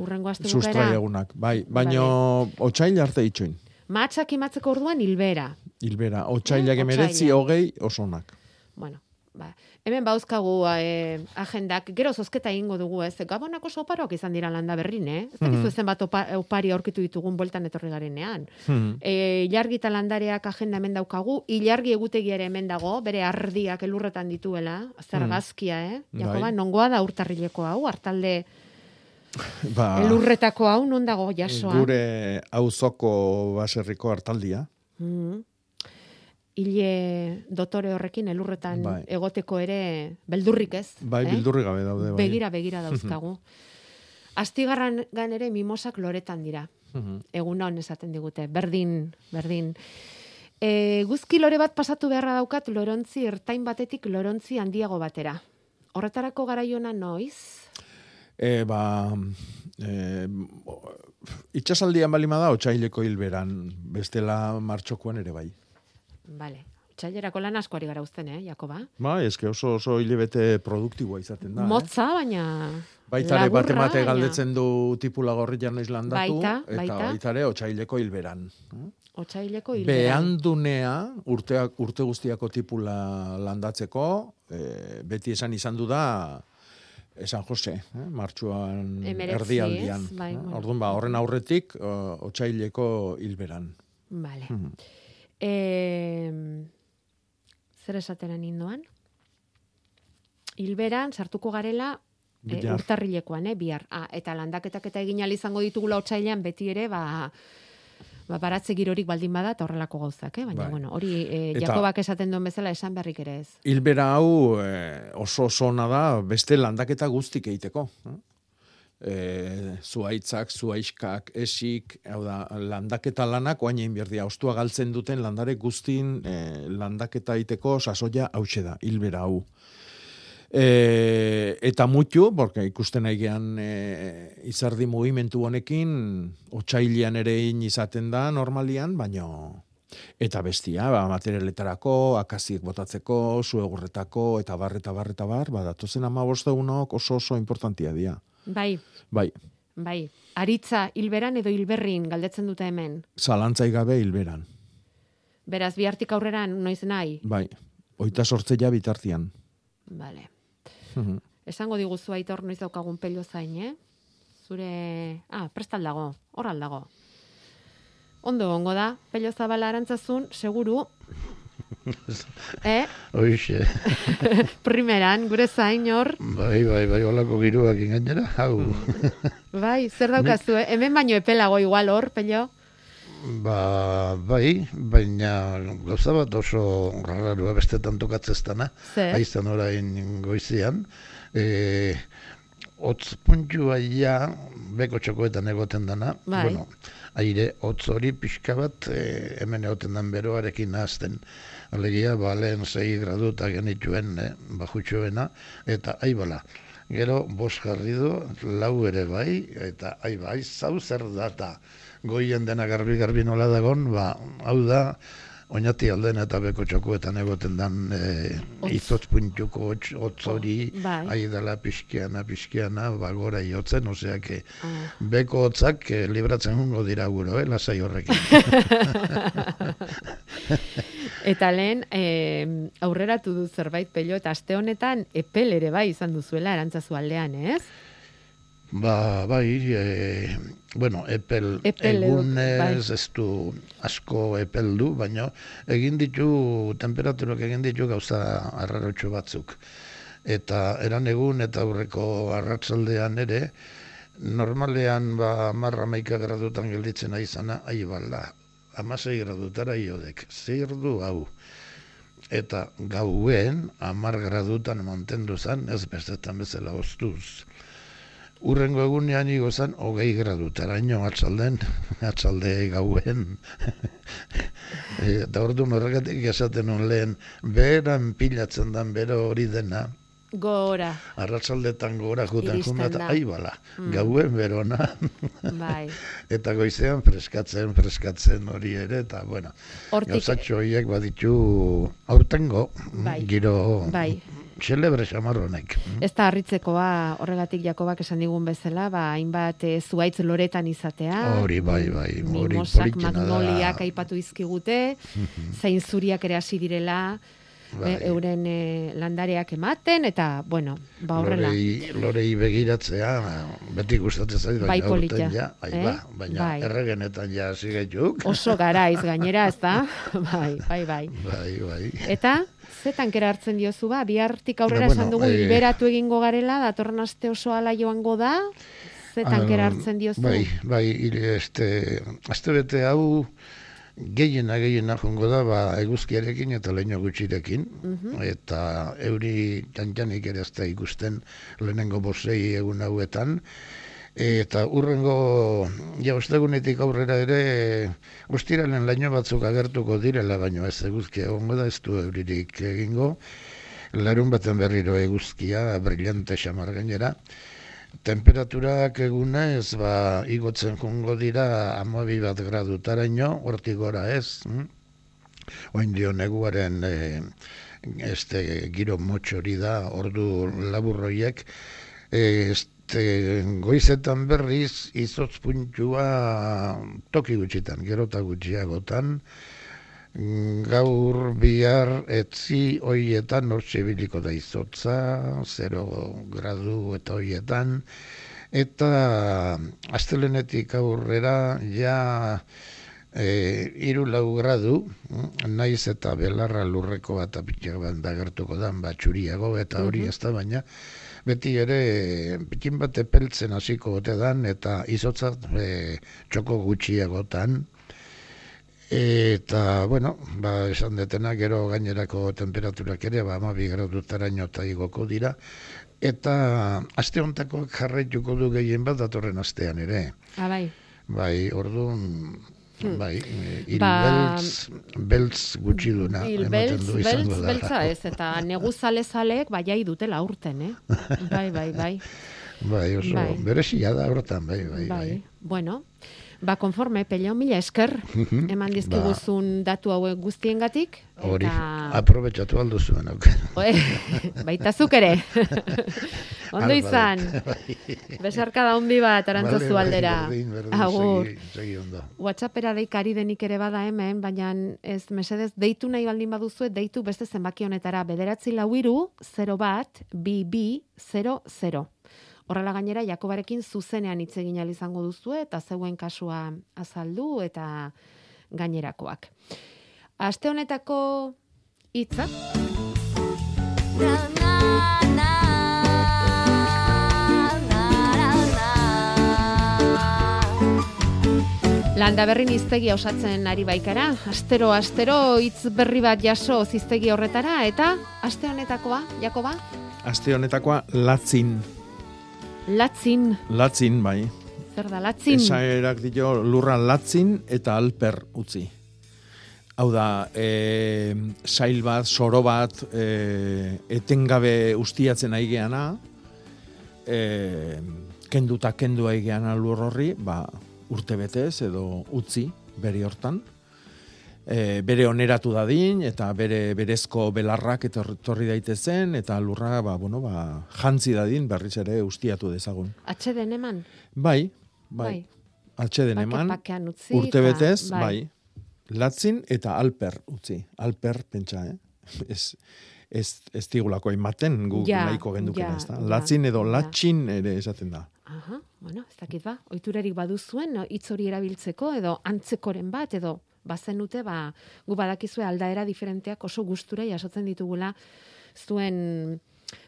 Urrengo aste bukaera. egunak, bai. Baino, otsail arte itxoin. Mahatsak imatzeko orduan hilbera. Hilbera, otsailak Eh, emeretzi, hogei, osonak. Bueno, ba, hemen bauzkagu eh, agendak, gero zozketa egingo dugu, ez? Gabonako soparoak izan dira landa berrin, eh? Ez dakizu Mhm. zenbat opa- opari aurkitu ditugun bueltan etorri garenean. Mhm. E, ilargi eta landareak agenda hemen daukagu, ilargi egutegia ere hemen dago, bere ardiak elurretan dituela, zergazkia, eh? Bai. Jakoba, nongoa da urtarrileko hau, hartalde Ba, elurretako hau, non dago jasoa? gure auzoko baserriko hartaldia. Mm. Ile dotore horrekin elurretan Bai. egoteko ere beldurrik ez. Bai, eh? bildurri gabe daude, bai. Begira, begira dauzkagu. Astigarran gan ere mimosak loretan dira. Mhm. Egun hon esaten digute. Berdin, berdin. E, guzki lore bat pasatu beharra daukat lorontzi ertain batetik lorontzi handiago batera. Horretarako garaiona noiz? E, ba, e, itxasaldian balima da, otsaileko hilberan, bestela martxokoan ere bai. Bale. Txailerako lan asko ari gara uzten, eh, Jakoba? Ba, eske oso oso hilebete produktiboa izaten da. Motza, baina... eh? Baitare bate laburra, mate baina- galdetzen du tipula gorrian noiz landatu, Baita, eta baita. baitare otsaileko hilberan. Otsaileko hilberan. Behaldunea, urteak, urte guztiako tipula landatzeko, e, beti esan izan du da, San Jose, eh? martxuan erdialdian. Bai, eh? Orduan, ba, horren aurretik, o, otsaileko hilberan. Vale. Mhm. E, zer esateren indoan? Hilberan sartuko garela e, urtarrilekoan, eh, bihar. Ah, eta landaketak eta egin izango ditugula otsailean beti ere, ba, ba baratze girorik baldin bada eta horrelako gauzak, eh? baina Bai. bueno, hori e, Jakobak esaten duen bezala esan berrik ere ez. Hilbera hau e, oso oso ona da beste landaketa guztik egiteko. eh? E, zuaitzak, zuaiskak, esik, hau da, landaketa lanak oain egin behar dira. Ostua galtzen duten landare guztin e, landaketa egiteko sasoia hause da, hilbera hau. E, eta mutu, porque ikusten aigean e, izardi mugimentu honekin, otsailean ere izaten da normalian, baino Eta bestia, ba, materialetarako, akaziek botatzeko, zuegurretako, eta bar, eta bar, eta bar, ba, datozen ama egunok oso oso importantia dira. Bai, Bai, bai. Aritza hilberan edo hilberrin galdetzen dute hemen. zalantzai gabe hilberan. Beraz, bihartik aurrera noiz nahi. Bai, oita sortzeia bitartian. Vale. Mhm. Esango diguzu aitor noiz daukagun pello zain, eh? Zure... Ah, prestal dago, hor dago. Ondo egongo da, pello zabala arantzazun, seguru, eh? Hoixe, Primeran, gure zain hor, bai, bai, bai, olako giroak gainera, hau. bai, zer daukazu, eh? Hemen baino epelago igual hor, pello? Ba, bai, baina gauza bat oso rararua bestetan tokatzeztana, aizan orain goizian, e, otz puntua ja beko txokoetan egoten dana, Bai. bueno, aire hotz hori pixka bat e, hemen egoten dan beroarekin nahazten. Alegia, ba, lehen zei graduta genituen e, bajutxoena, eta aibala. Gero, bos jarri du, lau ere bai, eta aiba, zau zer data goien dena garbi-garbi nola dagon, ba, hau da, oinati alden eta beko txokoetan egoten dan e, Hotz. izotz puntuko hotz, hotz hori, Bai. aidala pixkiana, pixkiana, ba, gora iotzen, oseak, Ah. beko hotzak eh, libratzen jungo dira guro, eh, lasai horrekin. Eta lehen, eh, aurreratu du zerbait pello, eta aste honetan epel ere bai izan duzuela arantzazu aldean, ez? Ba, bai, e, bueno, epel, Epel egunez bai. ez du asko epeldu, baina egin ditu, temperaturak egin ditu gauza arrarotxo batzuk. Eta eran egun eta aurreko arratsaldean ere, normalean ba marra maika gradutan gelditzen aizana, ahi bala, amasei gradutara iodek, zer du hau. Eta gauen, amar gradutan mantendu zen, ez bestetan bezala ostuz. Urrengo egunean igo zen, hogei gradutara ino atzalden, atzalde gauen. eta ordu horregatik esaten nun lehen, beheran pilatzen dan bero hori dena, Gora, arratsaldetan gora juten da. aibala, Mm. gauen berona. bai. eta goizean freskatzen, freskatzen hori ere, eta bueno, Hortik- gauzatxo horiek baditu aurtengo, Bai. giro Bai. Xelebre xamarronek. Ez da harritzekoa horregatik Jakobak esan digun bezala, ba, hainbat e, zuaitz loretan izatea. Hori bai, bai, hori Mimosak, politena da. magnoliak aipatu izkigute, zein zuriak ere hasi direla, Bai. e, euren e, landareak ematen, eta, bueno, ba horrela. Lorei, lorei begiratzea, beti gustatzen zait, Bai polita, ja, ai, eh? ba, baina Bai. erregenetan ja zigeituk. Oso garaiz gainera, ez da? bai, bai, bai. Bai, bai. Eta, ze tankera hartzen diozu ba? Bihartik aurrera Ba, bueno, esan dugu eh, liberatu egingo garela, datorren aste oso ala joango da, ze tankera Ah, hartzen diozu? Bai, bai, este, azte bete hau gehiena gehiena jongo da, ba, eguzkiarekin eta leño gutxirekin, Mhm. eta euri jantjanik ere ez da ikusten lehenengo bosei egun hauetan, eta urrengo ja ostegunetik aurrera ere ostiralen laino batzuk agertuko direla baino ez eguzkia egongo da ez du euririk egingo larun baten berriro eguzkia brillante xamar gainera temperaturak egunez ba igotzen jongo dira amabi bat gradutaraino hortik gora ez hm? oin dio neguaren e, este giro motxori da ordu laburroiek e, este goizetan berriz izotz puntua toki gutxitan gerota gutxiagotan gaur bihar etzi hoietan hortxe da izotza, 0 gradu eta hoietan, eta astelenetik aurrera ja e, iru lau gradu, mm, naiz eta belarra lurreko bat apitxak bat dagertuko dan, bat txuriago eta hori Mhm. ez da baina, beti ere pikin bat epeltzen hasiko ote dan, eta izotza e, txoko gutxiagotan, Eta, bueno, ba, esan detena, gero gainerako temperaturak ere, ba, amabi gradutaraino eta igoko dira. Eta aste hontakoak jarraituko du gehien bat datorren astean ere. Ah, bai. Bai, orduan, Hmm. bai, eh, hil Ba- beltz, beltz gutxiduna Il ematen beltz, da. beltza ez, eta neguzale zaleek baiai dutela urten, eh? Bai, bai, bai. Bai, oso, Bai. berezia da hortan, bai, bai, bai. Bai, bueno, ba, konforme, peleo mila esker, Mhm. eman dizkiguzun datu hauek guztiengatik, Hori, eta... aprobetsatu aldo zuen, baita zuk ere. Ondo izan. Besarka da hondi bat, arantzazu aldera. Agur. segi- segi. WhatsAppera deikari denik ere bada hemen, baina ez mesedez deitu nahi baldin baduzu, deitu beste zenbaki honetara bederatzi lau iru, 0 bat, bi bi, 0, 0. Horrela gainera, Jakobarekin zuzenean hitz egin izango duzu eta zeuen kasua azaldu eta gainerakoak. Aste honetako hitza Landa berri niztegia osatzen ari baikara, astero astero hitz berri bat jaso ziztegi horretara eta aste honetakoa, Jakoba, Aste honetakoa latzin. Latzin, Latzin, bai. zer da latzin? Esaerak dio lurra latzin eta alper utzi. Hau da, e, sail bat, soro bat, e, etengabe ustiatzen aigeana, e, kenduta kendu aigeana lur horri, ba, urte betez edo utzi, bere hortan. E, bere oneratu dadin, eta bere berezko belarrak etorri daitezen, eta lurra, ba, bueno, ba, jantzi dadin, berriz ere ustiatu dezagun. Atxeden eman? Bai, bai. Bai. Atxeden Bake eman, utzi, urte betez, bai. bai. Latzin eta alper utzi. Alper, pentsa, eh? Ez, ez, ez digulako ematen gu Ja, nahiko gendukena, ja, ja, Latzin edo ja. latxin ere esaten da. Aha. bueno, ez dakit ba, oiturarik baduzuen, hitz hori erabiltzeko, edo antzekoren bat, edo bazenute, ba, gu badakizue aldaera diferenteak oso gustura jasotzen ditugula zuen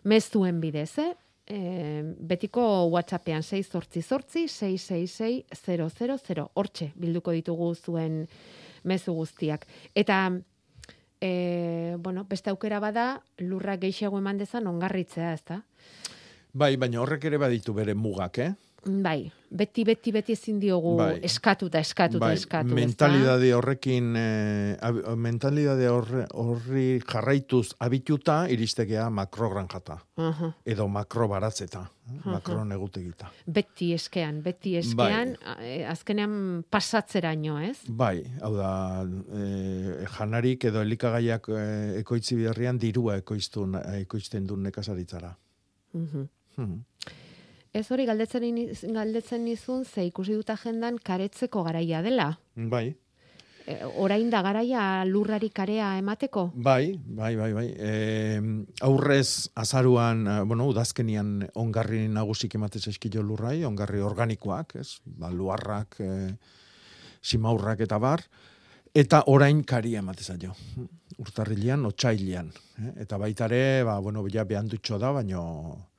mezuen bidez, eh? E, betiko WhatsAppean 6 sortzi sortzi 666 hortxe bilduko ditugu zuen mezu guztiak. Eta e, bueno, beste aukera bada lurra gehiago eman dezan ongarritzea, ezta? Bai, baina horrek ere baditu bere mugak, eh? Bai, beti, beti, beti ezin diogu Bai. eskatu eta eskatu eta bai, eskatu. mentalidade horrekin, eh, ab- mentalidade horre, horri jarraituz abituta iristegea makrogranjata. Aha. Edo makro baratzeta, Aha. makro negutegita. Beti eskean, beti eskean, a- azkenean pasatzeraino, ez? Bai, hau da, e, janarik edo elikagaiak e, ekoitzi biderrian dirua ekoiztu, ekoizten du nekazaritzara. Mhm. Hmm. Ez hori galdetzen, iniz- galdetzen nizun, ze ikusi dut agendan karetzeko garaia dela. Bai, E, orain da garaia lurrari karea emateko? Bai, bai, bai, bai. E, aurrez azaruan, eh, bueno, udazkenian ongarri nagusik ematez eskilo lurrai, ongarri organikoak, ez? Ba, luarrak, e, simaurrak eta bar, eta orain karia ematez jo. Urtarrilean, otxailian. Eh? Eta baitare, ba, bueno, ja behandutxo da, baino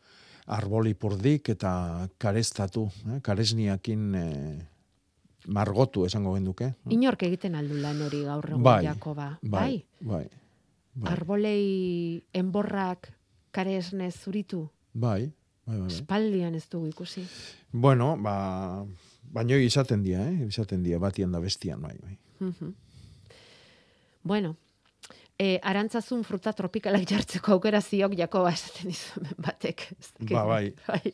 arboli purdik eta karestatu, eh? karesniakin e, margotu esango genduke. Inork egiten aldu lan hori gaur egun Bai, Jakoba. bai, bai. bai. Arbolei enborrak karesne zuritu. Bai, bai, bai. bai. Espaldian ez dugu ikusi. Bueno, ba, baino izaten dira, eh? Izaten dira, batian da bestian, bai, bai. Mhm. bueno, e, arantzazun fruta tropikalak jartzeko aukera ziok Jakoba esaten dizuen batek. Ba, bai. bai.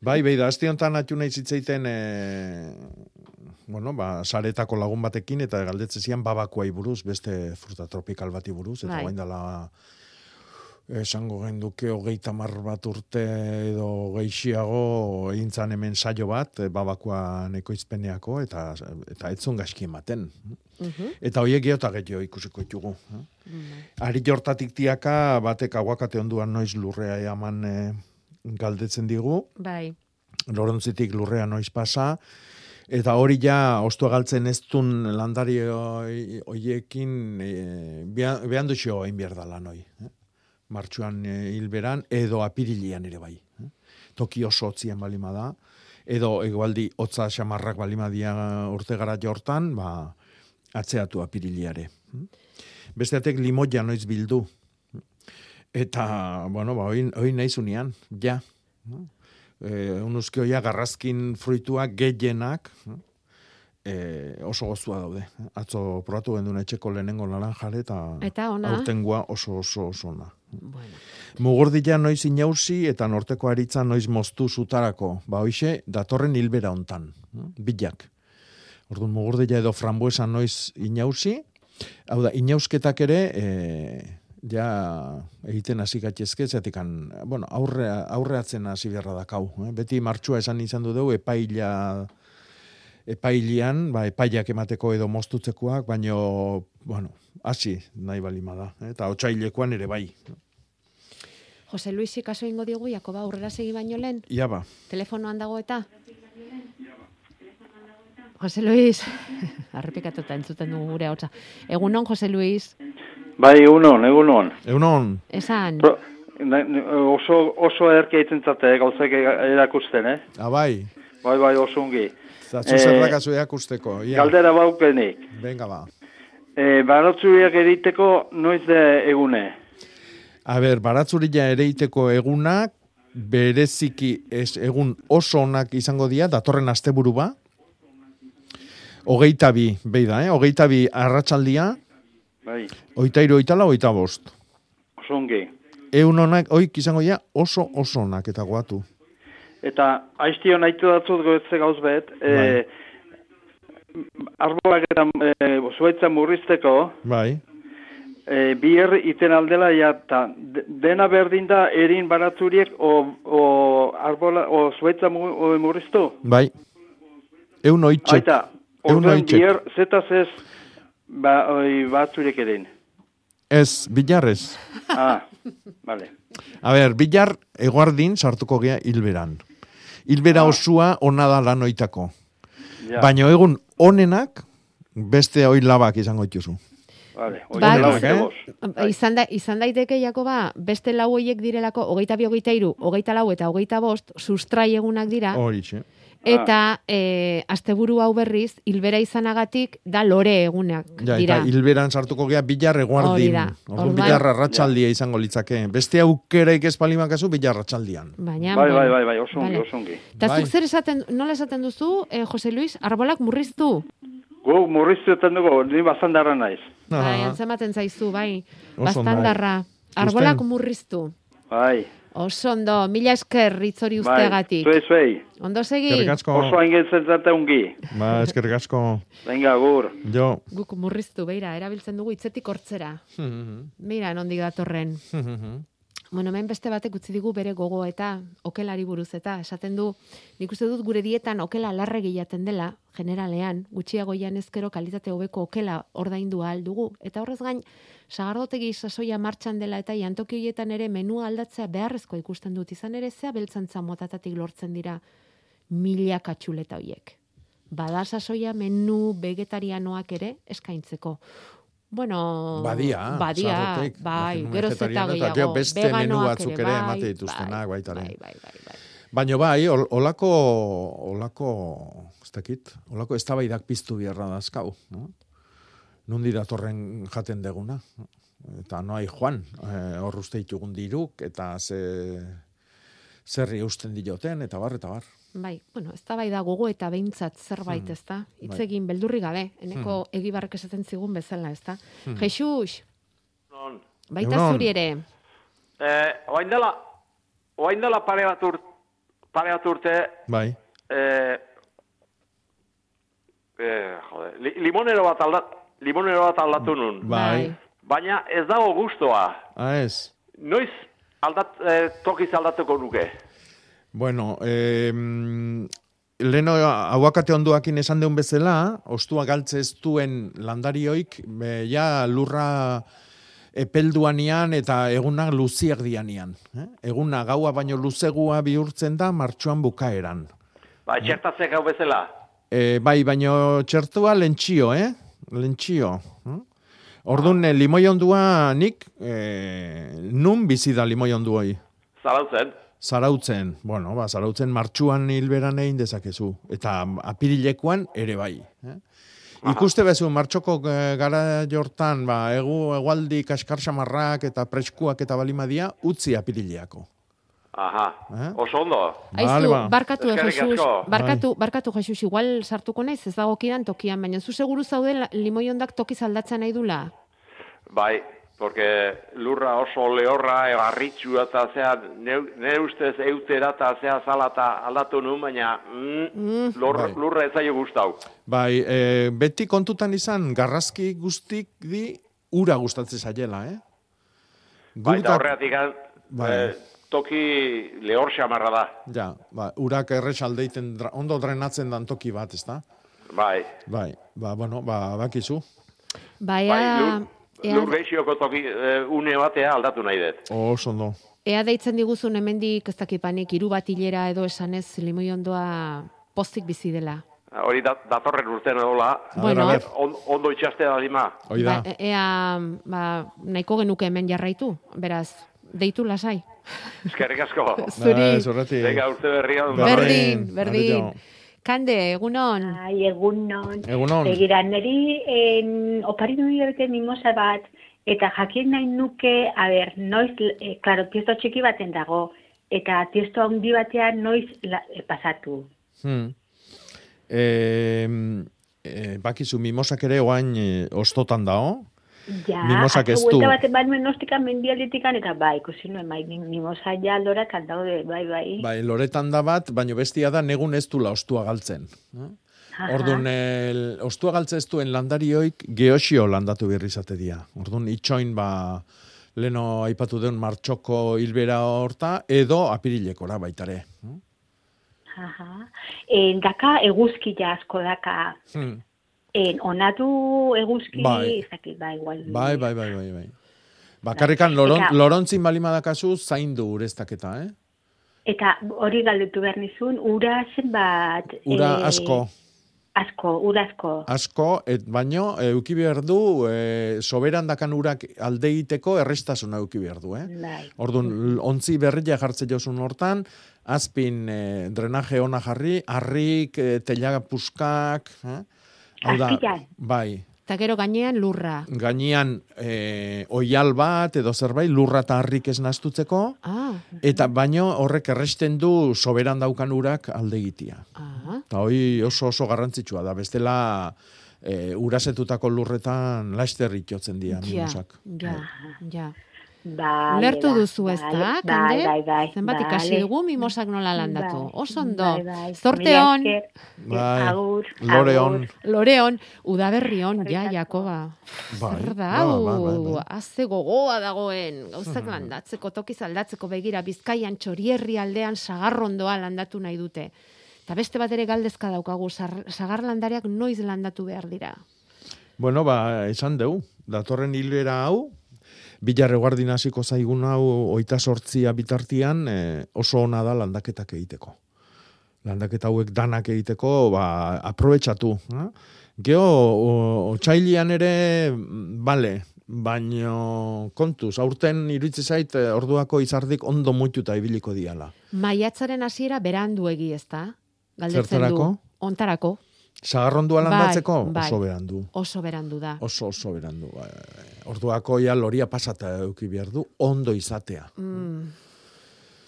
Bai, bai, da, azte honetan atxu nahi zitzeiten, e, bueno, ba, saretako lagun batekin, eta galdetze zian babakoai buruz, beste fruta tropikal bati buruz, eta Bai. guain dela esango genduke hogeita mar bat urte edo geixiago egintzan hemen saio bat, e, babakoan ekoizpeneako, eta, eta etzun gaizki ematen. Mhm. Eta hoiek geota gehiago ikusiko ditugu. eh? Ari jortatik tiaka batek aguakate onduan noiz lurrea eaman e, galdetzen digu, Bai. Lorontzitik lurrea noiz pasa, eta hori ja ostua galtzen ez dun landari hoi- hoiekin e, behan duxo egin behar da lan hoi. Eh? Martxuan e, hilberan, edo apirilian ere bai. Eh? Toki oso otzien balima da, edo egualdi hotza xamarrak balima dia urte gara jortan, ba, atzeatu apiriliare. Besteatek limoia noiz bildu. Eta, bueno, ba, hoi, hoi nahi zunean, ja. E, unuzkioia garrazkin fruituak gehienak, e, oso gozua daude. Atzo probatu genduna etxeko lehenengo naranjare eta, Eta aurtengoa oso oso oso ona. Bueno. Mugurdila noiz inauzi eta norteko aritza noiz moztu zutarako. Ba, hoixe, datorren hilbera hontan. Bilak. Orduan, mugurdila edo frambuesa noiz inauzi. Hau da, inauzketak ere, e, ja egiten hasi gaitezke, zetikan, bueno, aurre, aurreatzen hasi beharra dakau. Eh? Beti martxua esan izan du dugu, epaila epailian, ba, epaiak emateko edo moztutzekoak, baino, bueno, hasi nahi balima da. Eh? Eta otsailekoan ere bai. Jose Luis kaso ingo digu Jakoba aurrera segi baino lehen. Ia ba. Telefonoan dago eta? Jose Luis, arrepikatuta entzuten dugu gure hotza. Egunon, Jose Luis, Bai, egunon, egunon. Egunon. esan, Pro, oso, oso erke egiten zate, gauzak erakusten, eh? Ah, bai. Bai, oso ongi. Zatzu zer dakazu eakusteko. Ia. Galdera baukenik. Venga ba. E, Baratzuriak eriteko noiz de egune. A ber, baratzurila ere iteko egunak, bereziki ez egun oso onak izango dira, datorren asteburu ba. Hogeita bi, behi da, eh? Hogeita bi arratsaldia, Bai, oita iru, oita lau, oita bost. oso ongi. Egun onak, oik izango dira oso oso onak eta guatu. Eta aiztio nahitu datzut goetze gauz bet, e, arbolak eta e, zuaitza murrizteko, Bai. e, biher iten aldela ja, ta, de- dena berdin da erin baratzuriek o, o arbola, o zuaitza murriztu. Bai. Eun oitxek. Aita, orduan biher zetaz ez ba, oi, batzurek erin. Ez, bilarrez. Ah, vale. A ber, bilar eguardin sartuko gea hilberan. Hilbera osua ona da lanoitako. Ja. Baina egun onenak beste oi labak izango dituzu. Vale. Labak, eh? Ba, Izan, da, izan daiteke, Jakoba, beste lau hoiek direlako, hogeita bi, hogeita iru, hogeita lau eta hogeita bost, sustrai egunak dira, Horixe. Eta e, asteburu hau berriz, hilbera izanagatik, da lore egunak Ja, dira. eta hilberan sartuko gea bilar Hori eguardin. da. Orduan bilar arratsaldia izango litzake. Beste aukeraik ez palimakazu bilar arratsaldian. Baina, Bai, bai, bai, bai, oso ongi, vale. oso ongi. Eta Bai. zer esaten, nola esaten duzu, eh, Jose Luis, arbolak murriztu? Gu murriztuetan dugu, ni bazandarra naiz. Bai, antzematen zaizu, bai. Oso. Bastandarra. Arbolak Usten- murriztu. Bai. Oso ondo, mila esker hitz hori Bai, usteagatik. zuei, zuei. Ondo segi? Eskerrik asko. Oso hain zate ungi. Ba, eskerrik asko. Venga, gur. Jo. Guk murriztu, beira, erabiltzen dugu hitzetik hortzera. Mira, nondik datorren. Bueno, hemen beste batek utzi digu bere gogo eta okelari buruz eta esaten du, nik uste dut gure dietan okela larregi jaten dela, generalean, gutxiago ezkero kalitate hobeko okela ordaindu ahal dugu. Eta horrez gain, sagardotegi sasoia martxan dela eta jantoki horietan ere menua aldatzea beharrezko ikusten dut. Izan ere zea beltzantza motatatik lortzen dira mila katxuleta hoiek. Bada sasoia menu vegetarianoak ere eskaintzeko. Bueno, Badia, badia, sarrotek, bai, menu geroz eta vegetariano, eta gehiago. gero beste menu batzuk ere bai, emate dituztenak baita ere. Bai, bai, bai, bai. Baina bai, ol- olako, olako, ez dakit, olako eztabaidak piztu biharra dazkau. No? Nundi datorren jaten deguna. Eta noai joan, eh, hor uste ditugun diruk, eta ze, zerri eusten dioten, eta bar, eta bar. Bai, bueno, ez da bai da gogo eta behintzat zerbait, Hmm, ez da? Hitz bai. egin beldurri gabe, eneko egibarrek esaten zigun bezala, ez da? Hmm. Jesus, Non. baita Egunon. zuri ere. Eh, oain dela, oain dela pare bat, ur, pare bat urte, Bai. eh, eh, jode, li, limonero bat aldat, limonero bat aldatu nun. Bai. Baina ez dago gustoa. Ah, ez. Noiz aldat, eh, tokiz aldatuko nuke. Bueno, eh, leno aguakate onduakin esan deun bezala, ostua galtze ez duen landarioik, be, ja lurra epelduanian eta eguna luziak dianian. Eh? Eguna gaua baino luzegua bihurtzen da martxoan bukaeran. Ba, txertatzek hau bezala. E, bai, baino txertua lentxio, eh? Lentxio. hm? Orduan, eh, limoi ondua nik, eh, nun bizi da limoi ondu hoi? Zarautzen. Zarautzen, bueno, ba, zarautzen martxuan hilberan egin dezakezu. Eta apirilekoan ere bai. Eh? Ikuste bezu, martxoko eh, gara jortan, ba, egu, egualdi kaskar samarrak eta preskuak eta balimadia, utzi apirileako. Aha, Eh? oso ondo. Aizu, barkatu, eh, Eskerrik Jesus, barkatu, barkatu, Jesus, igual sartuko naiz, ez dagokidan tokian, baina zu seguru zaude la- limoi ondak tokiz aldatzen nahi dula? Bai, porque lurra oso lehorra, egarritxua eta zea, nire ustez eutera eta zea zala eta aldatu nuen, baina mm, lur, Bai. lurra ez gustau. Bai, e, beti kontutan izan, garrazki guztik di, ura gustatzen zaiela, eh? Bai, eta Gutak- horregatik Bai. eh, toki lehor xamarra da. Ja, ba, urak errex aldeiten, dra- ondo drenatzen dan toki bat, ez da? Bai, Bai, ba, bueno, ba, bakizu. Ba, bai, ea, gehiago toki eh, une batea aldatu nahi dut. Oso ondo. ea deitzen diguzun hemendik ez dakipanik hiru bat hilera edo esanez limoi ondoa pozik bizi dela. Hori da, datorren urtean edola. Bueno. On, ondo itxaste da lima. Ba, e- ea, ba, nahiko genuke hemen jarraitu, beraz, deitu lasai. Eskerrik asko. Zuri. Venga, urte berria. Berdin, berdin. Kande, egunon. Ai, egunon. Egunon. Begira, niri en, opari du diote mimosa bat, eta jakin nahi nuke, a ber, noiz, e, klaro, tiesto txiki baten dago, eta tiesto handi batean noiz la, e, pasatu. Hmm. E, e, bakizu, mimosak ere oain e, ostotan dao. Ja, Mimosak ez atzo du. buelta baten banuen nostikan mendialetikan, eta bai, ikusi nuen, bai, mi- mimosa ja aldora kaldaude, bai, bai. Bai, loretan da bat, baino bestia da negun ez dula ostua galtzen. Orduan, el, ostua galtze ez duen landarioik geosio landatu birri izate dira. Orduan, itxoin, ba, leno aipatu den martxoko hilbera horta, edo apirilekora baitare. Aha. En, daka eguzki ja asko daka, Hmm. En, onatu eguzki, Bai. ez dakit, bai, igual. Bai, bai, bai, bai, bai. Bakarrikan loron, Eta- lorontzin balima dakazu zaindu ureztaketa, eh? Eta hori galdetu behar nizun, ura zenbat... Ura eh, asko, Asko, ura asko. asko, et baino, e, euki behar du, e, soberan dakan urak alde egiteko errestasuna euki behar du, eh? Bai. Orduan, ontzi berria jartze jozun hortan, azpin e, drenaje ona jarri, harrik, e, telaga puskak, eh? Hau da, Azpian. bai, Eta gero gainean lurra. gainean e, oial bat edo zerbait, lurra eta harrik ez nastutzeko, Ah, eta baino horrek erresten du soberan daukan urak alde egitea. ah. Eta hoi oso oso garrantzitsua da, bestela e, urasetutako lurretan laster itotzen dira Ja, minusak. ja, ja. Vale, Ulertu ba, duzu ez da, vale, Kande? bai, bai, bai, Zenbat vale. ikasi dugu mimosak nola landatu. Bai, Oso ondo. bai, bai. Zorte hon. Bai, Agur, lore agur. on. Loreon, udaberri on, ja, Jakoba. Bai, Zer da, bai, bai, bai, bai. gogoa dagoen, gauzak landatzeko, tokiz aldatzeko begira, bizkaian txorierri aldean sagarrondoa landatu nahi dute. Eta beste bat ere galdezka daukagu, sar- sagarlandareak noiz landatu behar dira. Bueno, ba, esan deu, datorren hilera hau, bilarre guardin hasiko zaigun hau oita sortzia bitartian e, oso ona da landaketak egiteko. Landaketa hauek danak egiteko, ba, aprobetsatu. Eh? Geo, o- otsailian ere, bale, baino kontuz, aurten iritzi zait eh, orduako izardik ondo muituta ibiliko diala. Maiatzaren hasiera berandu egi, ez da? Galdetzen Zertarako? du. Ontarako. Sagarrondua Bai, landatzeko bai. oso berandu. Oso berandu da. Oso oso berandu. Bai, bai, bai. Orduako ja loria pasata eduki behar du, ondo izatea. Mm.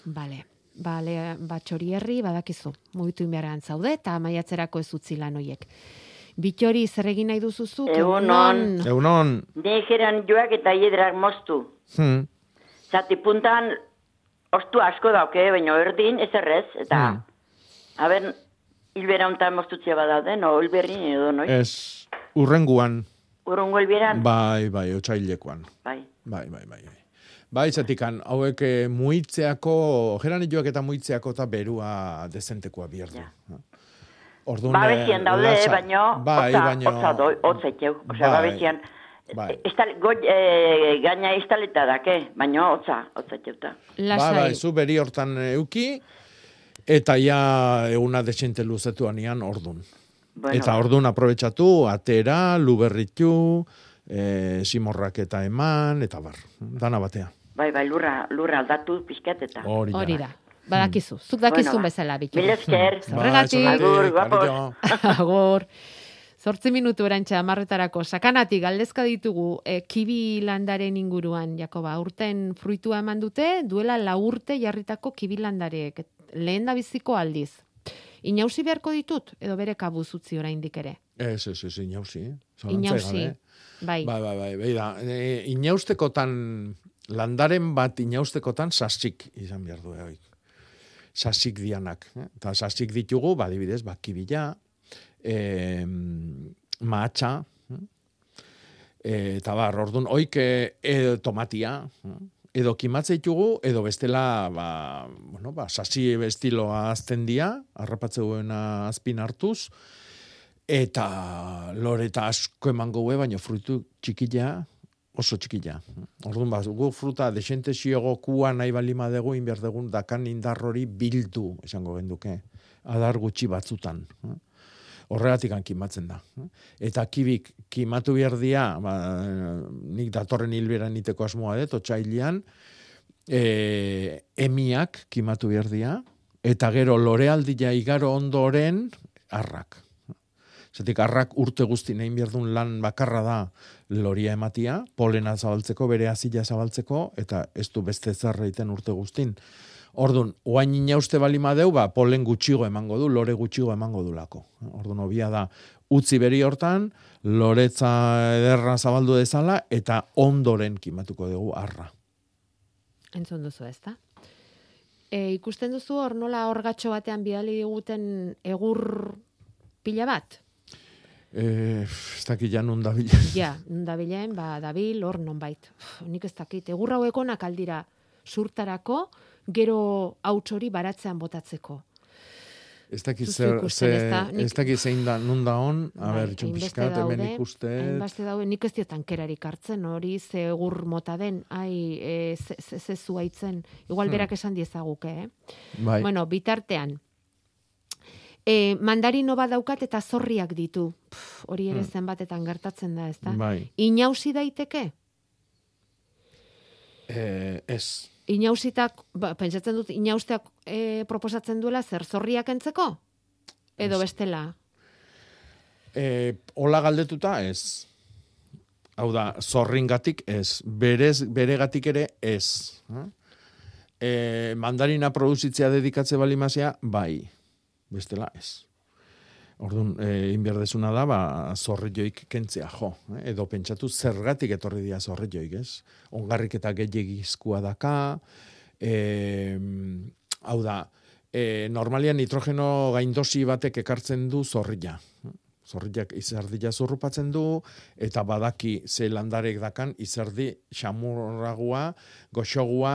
Bale. Bale, batxorierri badakizu. Mugitu inbeharrean zaude eta maiatzerako ez utzi lan hoiek. Bitxori zer egin nahi duzuzuk? Egunon. Egunon. Negeran joak eta hiedrak moztu. Hmm. Zati puntan ostu asko dauke, baina erdin ez errez. Eta, Hmm. haber, hilbera hontan moztutzea badaude, no, hilberrin edo, noi? Ez, urrenguan, Urrungo hilberan? bai, bai, otsailekoan. Bai. Bai, bai, bai. bai. Bai, zatikan, hauek eh, muitzeako, geranilloak eta muitzeako eta berua dezentekoa behar du. Orduan, Ba, eh, daude, latza- baino, bai, otza, baino, otza doi, otza itxeu. Osea, Bai. ba, bezian, bai. estal, goi, e, gaina instaleta dake, baino, otza, otza itxeuta. Bai, bai, zu beri hortan euki, eta ja eguna desente luzetu anian ordun. Bueno, eta ordun aprobetsatu, atera, luberritu, e, simorrak eta eman, eta bar, dana batea. Bai, bai, lurra, lurra aldatu pizkat eta. Hori da. Hori da. Badakizu, zuk dakizun Bueno, bezala, bitxori. Mila esker. Zerregatik. Bai, Agur, guapos. Agur. Zortzi minutu erantxe amarretarako. Sakanatik, galdezka ditugu, e, kibi landaren inguruan, Jakoba. Urten fruitua eman dute, duela la urte jarritako kibi landareek. Lehen da biziko aldiz. Inauzi beharko ditut, edo bere kabuz utzi oraindik ere. Ez, ez, ez, inauzi, eh? Inauzi. gabe. Bai. Bai, bai, bai, bai da. E, inaustekotan, landaren bat inaustekotan sasik izan behar du, egoik. Sasik dianak. Eh? Eta sasik ditugu, badibidez, bakibila, e, mahatxa, e, eta bar, orduan, oik e, e, tomatia, eh? Edo kimatze ditugu, edo bestela, ba, bueno, ba, sasi estiloa azten dia, harrapatzeuena azpin hartuz, eta loreta asko emango gue, baina fruitu txikila, oso txikila. Orduan, ba, gu fruta desente xiogo kua nahi balima dugu, inber dugun dakan indar hori bildu, esango genduke, adar gutxi batzutan. Horregatik kimatzen da. Eta kibik kimatu behar dia, ba, nik datorren hilbera niteko asmoa dut, otxailian, e, emiak kimatu behar dia, eta gero lorealdia igaro ondoren arrak. Zatik arrak urte guzti nahi behar lan bakarra da loria ematia, polena zabaltzeko, bere azila zabaltzeko, eta ez du beste zer egiten urte guztin. Ordun, oain inauste bali madeu, ba, polen gutxigo emango du, lore gutxigo emango du lako. Ordun, obia da, utzi beri hortan, loretza ederra zabaldu dezala, eta ondoren kimatuko dugu arra. Entzun duzu, ez da? E, ikusten duzu hor nola orgatxo batean bidali diguten egur pila bat? E, ez dakit ja nun dabil. Ja, dabilen, ba, dabil, hor nonbait. Nik ez dakit, egur hauek onak aldira surtarako, gero hauts hori baratzean botatzeko. Ez dakit zer, ze, ez dakit zein da, nun da on, a ber, hainbeste pixkat, hemen ikuste, hainbeste daude, nik ez diot tankerarik hartzen, hori ze egur mota den, ai, e, ze, ze, ze zuaitzen, igual Hmm. berak esan diezaguke, eh? Bai. Bueno, bitartean, e, mandarino bat daukat eta zorriak ditu. Pff, hori ere Hmm. zenbatetan gertatzen da, ezta? Bai. Inausi daiteke? eh, ez. Inausitak, ba, pentsatzen dut, inausteak e, proposatzen duela zer zorriak entzeko? Edo bestela? E, hola galdetuta ez. Hau da, zorringatik ez. Berez, beregatik ere ez. E, mandarina produzitzea dedikatze balimazia, bai. Bestela ez. Orduan, e, inberdezuna da, ba, zorrilloik kentzea, jo. Eh? Edo pentsatu zergatik etorri dira zorrilloik, ez? Ongarrik eta gehiagizkua daka, e, hau da, e, normalian nitrogeno gaindosi batek ekartzen du zorrilla. Zorrillak izerdila zurrupatzen du, eta badaki ze landarek dakan izerdi xamurragua, goxogua,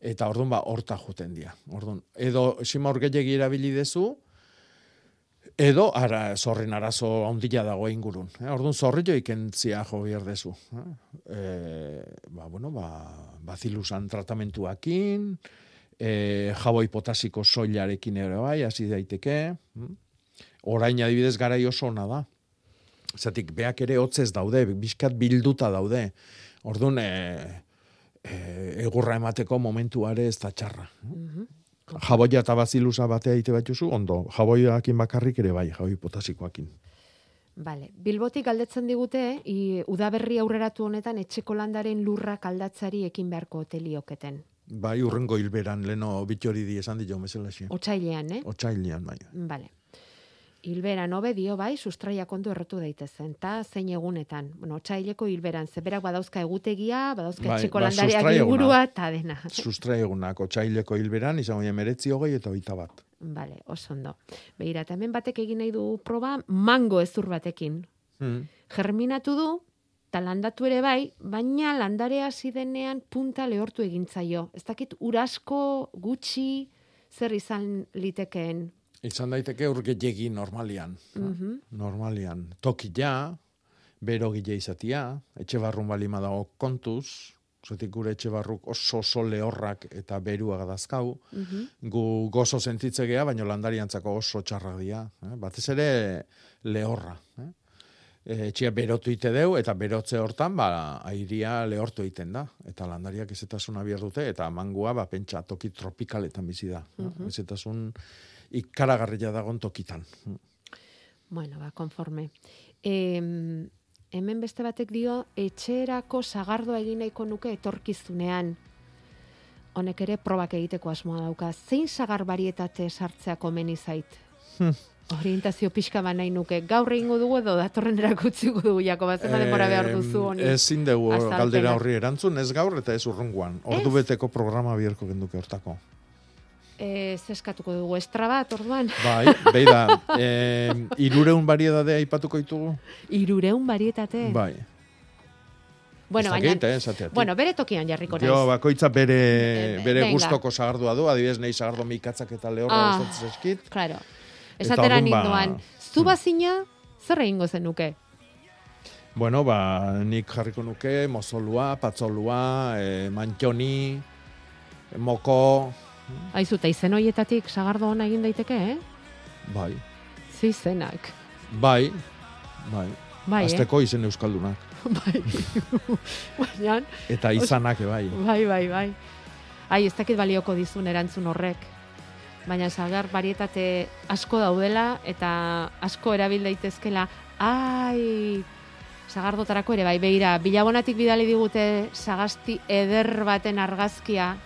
eta orduan ba, horta juten dira. Orduan, edo simor gehiagi erabili dezu, edo ara, zorrin arazo handia dago ingurun. Eh? Orduan, zorrillo ikentzia jo bierdezu. Eh? E, ba, bueno, ba, bazilusan tratamentuakin, e, jaboi potasiko soilarekin ere bai, hasi daiteke. hm? Orain adibidez garai oso ona da. Zatik, beak ere hotzez daude, bizkat bilduta daude. Orduan, e, e, egurra emateko momentuare ez da txarra. Jaboia eta bazilusa batea ite batzuzu, ondo. Jaboiakin bakarrik ere bai, jaboi potasikoakin. Vale. Bilbotik galdetzen digute, i, udaberri aurreratu honetan etxeko landaren lurrak aldatzari ekin beharko hotelioketen. Bai, urrengo hilberan, leno bitxori di esan dio mesela xe. Otsailean, eh? Otsailean, bai. Vale. Hilberan hobe dio bai, sustraia kontu errotu daitezen, ta zein egunetan. Bueno, otsaileko hilberan, zeberak badauzka egutegia, badauzka Bai, etxeko ba, sustraia eguna. ingurua, eta dena. Sustra egunak, otsaileko hilberan, izango ja meretzi hogei eta hogeita bat. Vale, oso ondo. Begira, eta hemen batek egin nahi du proba mango ezur batekin. Hmm. Germinatu du, eta landatu ere bai, baina landarea hasi denean punta lehortu egin zaio. Ez dakit urasko gutxi zer izan litekeen. Izan daiteke urgetegi normalian. Mhm. Normalian. Toki ja, bero gile izatia, etxe barrun balima dago kontuz, zetik gure etxe barruk oso oso lehorrak eta berua gadazkau, Mhm. gu gozo sentitze gea, baina landariantzako oso txarrak dira. Eh? Batez ere lehorra. Eh? E, etxea berotu ite deu, eta berotze hortan, ba, airia lehortu egiten da. Eta landariak ezetasuna behar dute, eta mangua, ba, pentsa, toki tropikaletan bizi da. Mhm. Ezetasun ikaragarria dagon tokitan. Bueno, ba, konforme. E, hemen beste batek dio, etxerako sagardoa egin nahiko nuke etorkizunean. Honek ere probak egiteko asmoa dauka. Zein sagar barietate sartzea komeni zait? Hmm. Orientazio pixka ba nahi nuke. Gaur egingo dugu edo datorren erakutziko dugu, Jakoba, zenba denbora behar duzu honi. Ez dugu Azalpena. galdera horri erantzun, ez gaur eta ez urrunguan. Ordu beteko programa biherko genduke hortako. E, zeskatuko dugu estra bat, orduan. Bai, behi da, e, irureun bariedadea aipatuko ditugu? Irureun barietate. Bai. Bueno, Ez baina, eh, bueno, bere tokian jarriko naiz. Jo, bakoitza bere, Eh, bere venga. gustoko sagardua du, adibidez nahi sagardo mikatzak eta lehorra Ah, gustatzen zaizkit. Claro. Esatera orduan, ba, ninduan, zu bazina, zer egingo zenuke? Bueno, ba, nik jarriko nuke, mozolua, patzolua, e, mantxoni, moko, Aizu, eta izen hoietatik sagardo ona egin daiteke, eh? bai, Ze izenak. bai, bai. Bai, eh? Azteko izen euskaldunak. bai. Baina, Eta izanak, bai. bai, bai, bai. Ai, ez dakit balioko dizun erantzun horrek. Baina sagar barietate asko daudela eta asko erabil daitezkela. Ai, sagardotarako ere bai, beira, bilabonatik bidali digute sagasti eder baten argazkia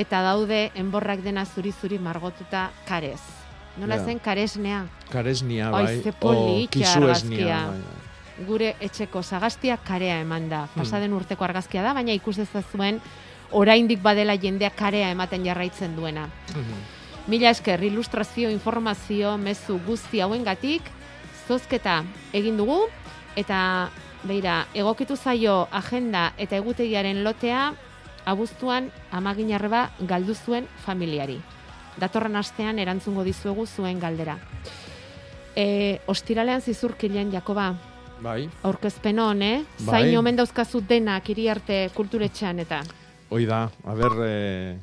eta daude enborrak dena zuri-zuri margotuta karez. Nola Ja. zen karesnea? Karesnia, Ai, bai. ze o politxa kizu esnia, argazkia. bai, bai. gure etxeko sagastia karea eman da. Hmm. Pasaden urteko argazkia da, baina ikus dezazuen oraindik badela jendea karea ematen jarraitzen duena. Mila esker, ilustrazio, informazio, mezu guzti hauengatik, zozketa egin dugu, eta beira, egokitu zaio agenda eta egutegiaren lotea, abuztuan amagin arreba galdu zuen familiari. datorren astean erantzungo dizuegu zuen galdera. E, ostiralean zizurkilean, Jakoba, Bai, aurkezpen hon, eh? Bai. Zain omen dauzkazu denak iriarte kulturetxean eta hoi da, a ber, e,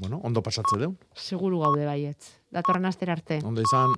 bueno, ondo pasatze deu. seguru gaude baietz. Datorren astera arte. Ondo izan.